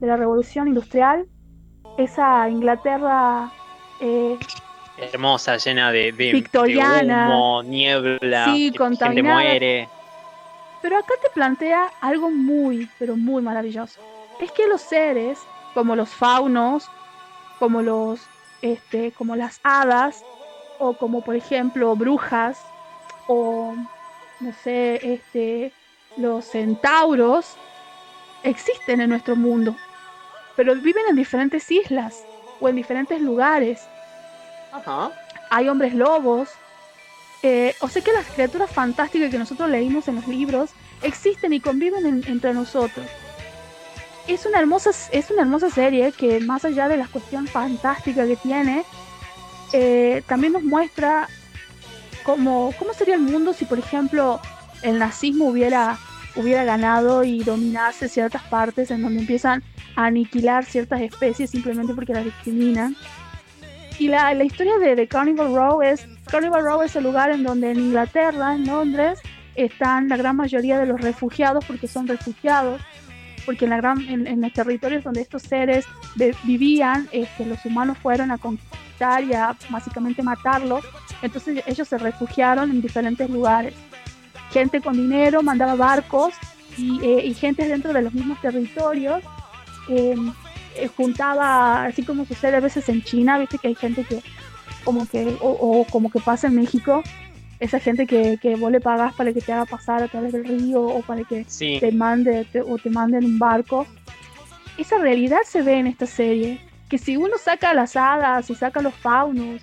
S3: de la Revolución Industrial. Esa Inglaterra eh,
S2: hermosa, llena de, Victoriana, humo, niebla, sí, gente muere.
S3: Pero acá te plantea algo muy, pero muy maravilloso. Es que los seres, como los faunos, como los, este, como las hadas, o como por ejemplo brujas, o no sé, este, los centauros, existen en nuestro mundo, pero viven en diferentes islas o en diferentes lugares hay hombres lobos. Eh, o sea que las criaturas fantásticas que nosotros leímos en los libros existen y conviven entre nosotros. Es una, hermosa, es una hermosa serie que más allá de la cuestión fantástica que tiene, eh, también nos muestra cómo, cómo sería el mundo si, por ejemplo, el nazismo hubiera, hubiera ganado y dominase ciertas partes en donde empiezan a aniquilar ciertas especies simplemente porque las discriminan. Y la, historia de, de, Carnival Row es, Carnival Row es el lugar en donde en Inglaterra, en Londres, están la gran mayoría de los refugiados, porque son refugiados, porque en, la gran, en, los territorios donde estos seres vivían, este, los humanos fueron a conquistar y a básicamente matarlos, entonces ellos se refugiaron en diferentes lugares. Gente con dinero mandaba barcos y, eh, y gente dentro de los mismos territorios eh, eh, juntaba, así como sucede a veces en China, viste que hay gente que como que, o, como que pasa en México, esa gente que, que vos le pagas para que te haga pasar a través del río o para que te mande o te mande en un barco. Esa realidad se ve en esta serie, que si uno saca las hadas y saca los faunos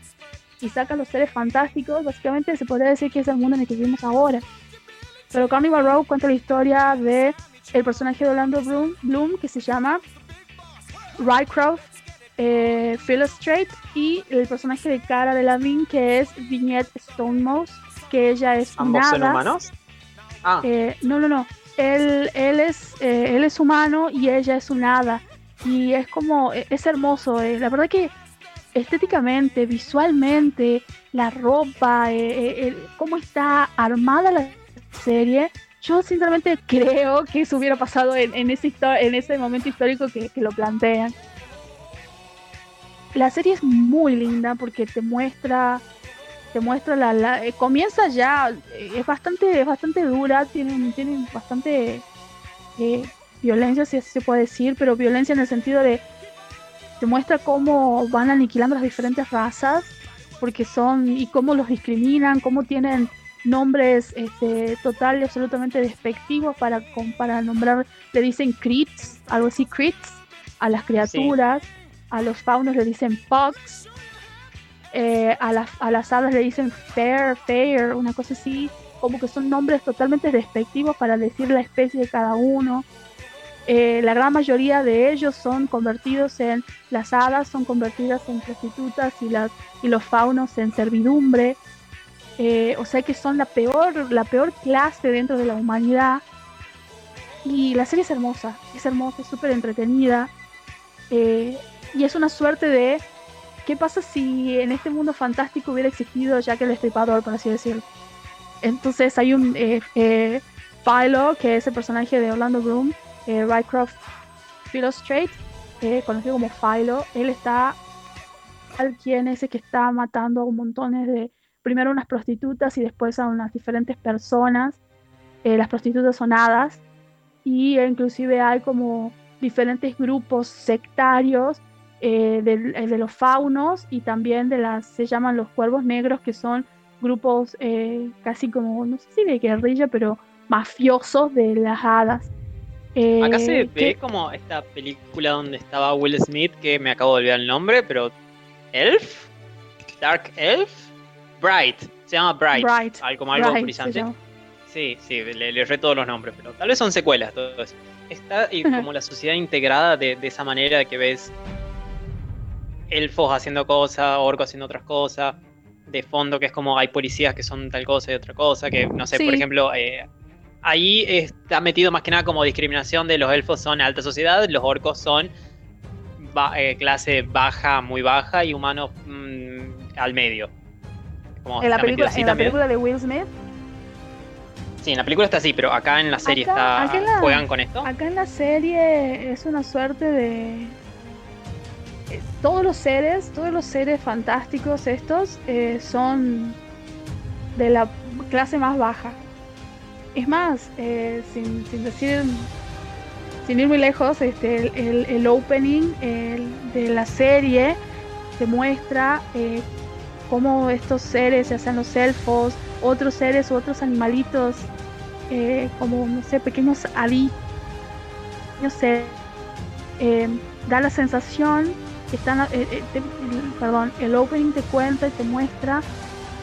S3: y saca los seres fantásticos, básicamente se podría decir que es el mundo en el que vivimos ahora. Pero Carnival Row cuenta la historia de el personaje de Orlando Bloom, Bloom que se llama Rycroft eh, Straight y el personaje de Cara de Lavigne que es Vignette Stonemouse, que ella es
S2: ¿Ambos son humanos?
S3: Ah. Eh, no, no, no. Él, él, es, eh, él es humano y ella es un hada. Y es como, e, es hermoso. Eh. La verdad que estéticamente, visualmente, la ropa, cómo está armada la serie, yo sinceramente (laughs) creo que eso hubiera pasado en, ese, en ese momento histórico que, que, lo plantean. La serie es muy linda porque te muestra te muestra la, eh, comienza ya eh, es bastante es bastante dura tiene tiene bastante eh, violencia si así se puede decir pero violencia en el sentido de te muestra cómo van aniquilando las diferentes razas porque son y cómo los discriminan cómo tienen nombres este, total y absolutamente despectivos para para nombrar le dicen crits algo así crits a las criaturas a los faunos le dicen pugs eh, a, las, a las hadas le dicen fair, fair, una cosa así, como que son nombres totalmente despectivos para decir la especie de cada uno. Eh, la gran mayoría de ellos son convertidos en, las hadas son convertidas en prostitutas y, las, y los faunos en servidumbre. Eh, o sea que son la peor, la peor clase dentro de la humanidad. Y la serie es hermosa, es hermosa, es súper entretenida. Y es una suerte de ¿qué pasa si en este mundo fantástico hubiera existido Jack el Destripador, por así decirlo? Entonces hay un eh, eh, Philo, que es el personaje de Orlando Bloom, eh, Rycroft Philostrate, eh, conocido como Philo. Él está alguien ese que está matando a un montón de, primero unas prostitutas y después a unas diferentes personas. las prostitutas son hadas y inclusive hay como diferentes grupos sectarios eh, de, los faunos y también de las, se llaman los cuervos negros, que son grupos eh, casi como, no sé si de guerrilla, pero mafiosos de las hadas.
S2: Eh, Acá se ve como esta película donde estaba Will Smith, que me acabo de olvidar el nombre, pero Elf, Dark Elf, Bright, se llama Bright, como algo brillante. Sí, sí, le, le, re todos los nombres, pero tal vez son secuelas, todo eso. Está (laughs) como la sociedad integrada de, de esa manera que ves elfos haciendo cosas, orcos haciendo otras cosas, de fondo que es como hay policías que son tal cosa y otra cosa, que no sé, por ejemplo, eh, ahí está metido más que nada como discriminación de los elfos son alta sociedad, los orcos son eh, clase baja, muy baja y humanos mm, al medio.
S3: en la, película, ¿En la película de Will Smith.
S2: Sí, en la película está así, pero acá en la serie está juegan con esto.
S3: Acá en la serie es una suerte de todos los seres, todos los seres fantásticos estos eh, son de la clase más baja. Es más, eh, sin, decir, sin ir muy lejos, este, el, opening de la serie demuestra eh, cómo estos seres, ya sean los elfos, otros seres u otros animalitos, como, no sé, pequeños ali, no sé, da la sensación están, eh, eh, perdón, el opening te cuenta y te muestra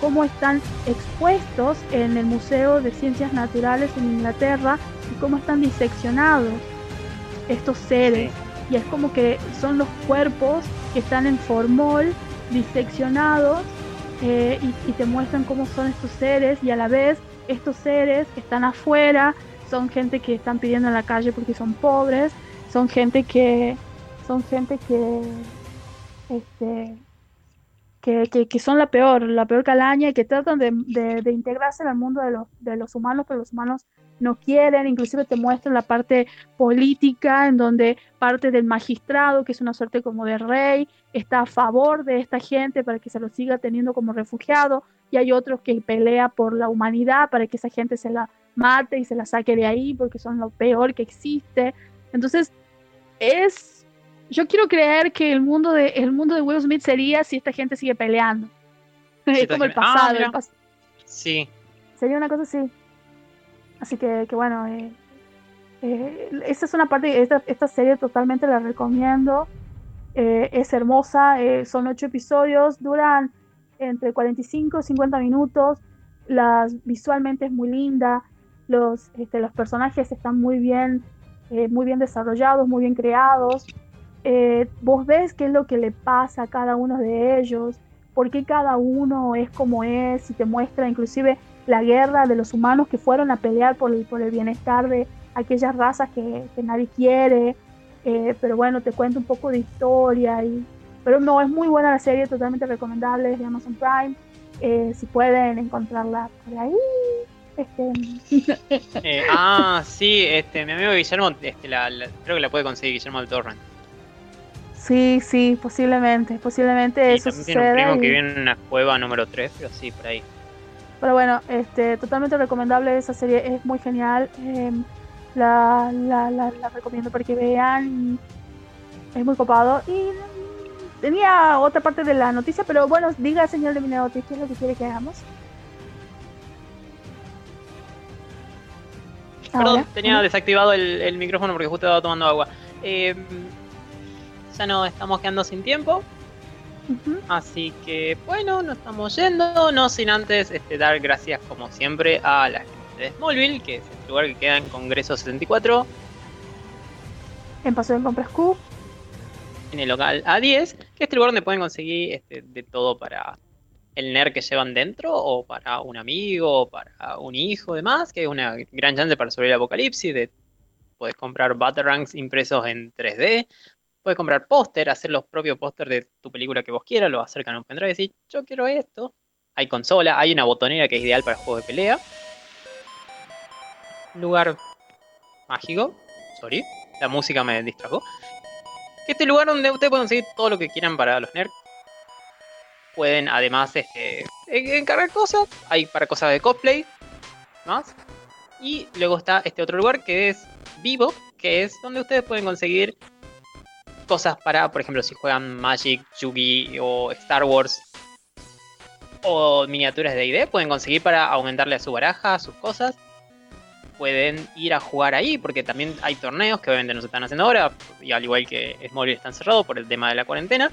S3: cómo están expuestos en el Museo de Ciencias Naturales en Inglaterra y cómo están diseccionados estos seres. Y es como que son los cuerpos que están en formol, diseccionados, eh, y, y, te muestran cómo son estos seres y a la vez estos seres que están afuera son gente que están pidiendo en la calle porque son pobres, son gente que son gente que este, que, que, son la peor, la peor calaña y que tratan de, de, integrarse en el mundo de los, de los humanos, pero los humanos no quieren, inclusive te muestran la parte política en donde parte del magistrado, que es una suerte como de rey, está a favor de esta gente para que se lo siga teniendo como refugiado y hay otros que pelea por la humanidad para que esa gente se la mate y se la saque de ahí porque son lo peor que existe. Entonces, es yo quiero creer que el mundo de el mundo de Will Smith sería si esta gente sigue peleando. (laughs) es como el pasado, ah,
S2: Sí.
S3: Sería una cosa así. Así que, que bueno, eh, eh, esta es una parte, esta, esta serie totalmente la recomiendo. Eh, es hermosa, son ocho episodios, duran entre 45 y 50 minutos. Las, visualmente es muy linda. los, este, los personajes están muy bien, eh, muy bien desarrollados, muy bien creados. Eh, vos ves qué es lo que le pasa a cada uno de ellos, por qué cada uno es como es, y te muestra inclusive la guerra de los humanos que fueron a pelear por el, por el bienestar de aquellas razas que, nadie quiere. Eh, pero bueno, te cuento un poco de historia. Y, pero no, es muy buena la serie, totalmente recomendable, es de Amazon Prime. Eh, si pueden encontrarla por ahí. Este... (laughs)
S2: Eh, ah, sí, este, mi amigo Guillermo, este, la, creo que la puede conseguir Guillermo del Torrent.
S3: Sí, sí, posiblemente, posiblemente eso
S2: también tiene un primo que vive en una cueva número 3, pero sí, por ahí.
S3: Pero bueno, este, totalmente recomendable esa serie, es muy genial. Eh, la, la, la, la, recomiendo para que vean. Es muy copado. Y tenía otra parte de la noticia, pero bueno, diga señor de Mineotis, ¿qué es lo que quiere que hagamos?
S2: Perdón, tenía desactivado el, el, micrófono porque justo estaba tomando agua. Eh, ya no estamos quedando sin tiempo. Uh -huh. Así que bueno, nos estamos yendo, no sin antes este, dar gracias como siempre a la gente de Smallville, que es el lugar que queda en Congreso 74.
S3: En Paso de Compras Q.
S2: En el local A10, que es el lugar donde pueden conseguir este, de todo para el nerd que llevan dentro, o para un amigo, o para un hijo, demás, que es una gran chance para sobrevivir el apocalipsis. De, puedes comprar Batarangs impresos en 3D, puedes comprar póster, hacer los propios póster de tu película que vos quieras, lo acercan a un pendrive y decir, yo quiero esto. Hay consola, hay una botonera que es ideal para juegos de pelea lugar mágico. Sorry, la música me distrajo. Este lugar donde ustedes pueden conseguir todo lo que quieran para los nerds. Pueden además este, encargar cosas. Hay para cosas de cosplay. Más. Y luego está este otro lugar que es Vivo. Que es donde ustedes pueden conseguir cosas para, por ejemplo, si juegan Magic, Yugi o Star Wars. O miniaturas de ID. Pueden conseguir para aumentarle a su baraja, a sus cosas pueden ir a jugar ahí, porque también hay torneos que obviamente no se están haciendo ahora, y al igual que Smallville están cerrados por el tema de la cuarentena.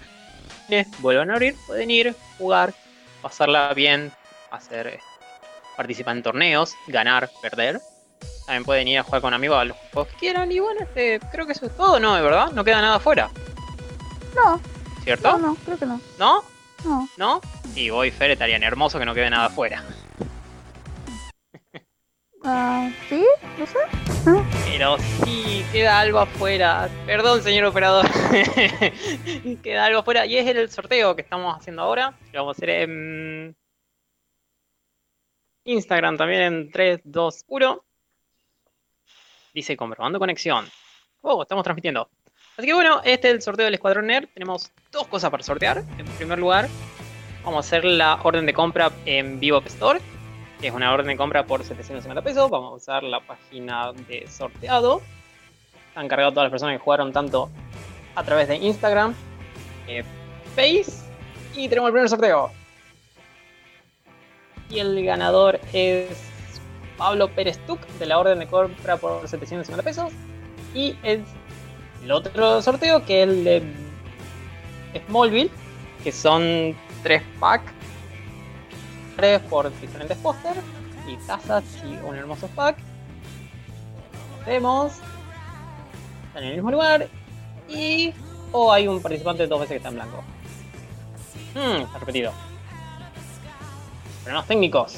S2: Eh, vuelvan a abrir, pueden ir, jugar, pasarla bien, hacer participar en torneos, ganar, perder. También pueden ir a jugar con amigos a los juegos que quieran, y bueno, este, creo que eso es todo, ¿no? ¿De verdad? No queda nada afuera.
S3: No.
S2: ¿Cierto?
S3: No, no, creo que no.
S2: ¿No?
S3: No.
S2: ¿No? Y voy Fer estarían hermoso que no quede nada afuera.
S3: Uh, (laughs) ¿Sí? No sé.
S2: Pero sí, queda algo afuera. Perdón, señor operador. (laughs) queda algo afuera. Y es el sorteo que estamos haciendo ahora. Lo vamos a hacer en Instagram también en 3, 2, 1. Dice comprobando conexión. Oh, estamos transmitiendo. Así que bueno, este es el sorteo del Escuadrón Nerd. Tenemos dos cosas para sortear. En primer lugar, vamos a hacer la orden de compra en Vivo Store es una orden de compra por 750 pesos. Vamos a usar la página de sorteado. Han cargado todas las personas que jugaron tanto a través de Instagram, eh, Face. Y tenemos el primer sorteo. Y el ganador es Pablo Pérez Tuc de la orden de compra por 750 pesos. Y el otro sorteo que es el de Smallville, que son 3 packs por diferentes pósters y tazas y un hermoso pack. Vemos. Están en el mismo lugar. Y. O oh, hay un participante dos veces que está en blanco. Hmm, está repetido. Problemas técnicos.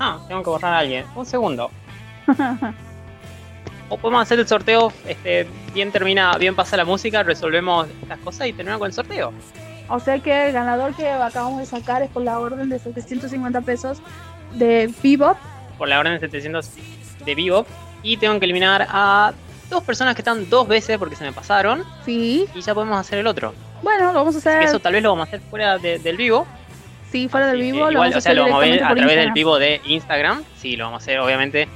S2: Ah, tengo que borrar a alguien. Un segundo. (laughs) o podemos hacer el sorteo, este, bien termina, bien pasa la música, resolvemos estas cosas y terminamos con el sorteo.
S3: O sea que el ganador que acabamos de sacar es por la orden de 750 pesos de Bebop.
S2: Por la orden de 700 de Bebop. Y tengo que eliminar a dos personas que están dos veces porque se me pasaron.
S3: Sí.
S2: Y ya podemos hacer el otro.
S3: Bueno, lo vamos a hacer.
S2: eso tal vez lo vamos a hacer fuera de, del vivo.
S3: Sí, fuera del vivo.
S2: Lo igual, o sea, lo vamos a ver a través Instagram. del vivo de Instagram. Sí, lo vamos a hacer obviamente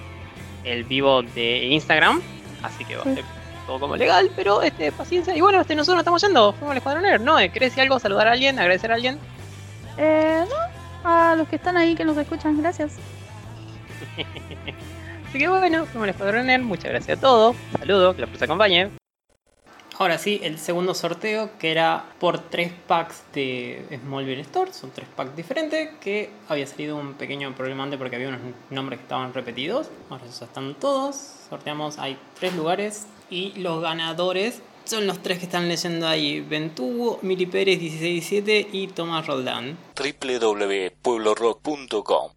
S2: el vivo de Instagram. Así que va a ser todo como legal, pero este, paciencia. Y bueno, este, nosotros nos estamos yendo. Fuimos al Escuadroner, ¿no? ¿Querés decir algo? ¿Saludar a alguien? ¿Agradecer a alguien?
S3: Eh, no. A los que están ahí que nos escuchan, gracias. (laughs)
S2: Así que bueno, fuimos al Escuadroner. Muchas gracias a todos. Saludos, que la fuerza acompañe. Ahora sí, el segundo sorteo que era por tres packs de Smallville Store, son tres packs diferentes, que había salido un pequeño problemante porque había unos nombres que estaban repetidos. Ahora ya están todos, sorteamos, hay tres lugares y los ganadores son los tres que están leyendo ahí: Ventugo, Mili Pérez 167 y Tomás Roldán.
S1: www.pueblorock.com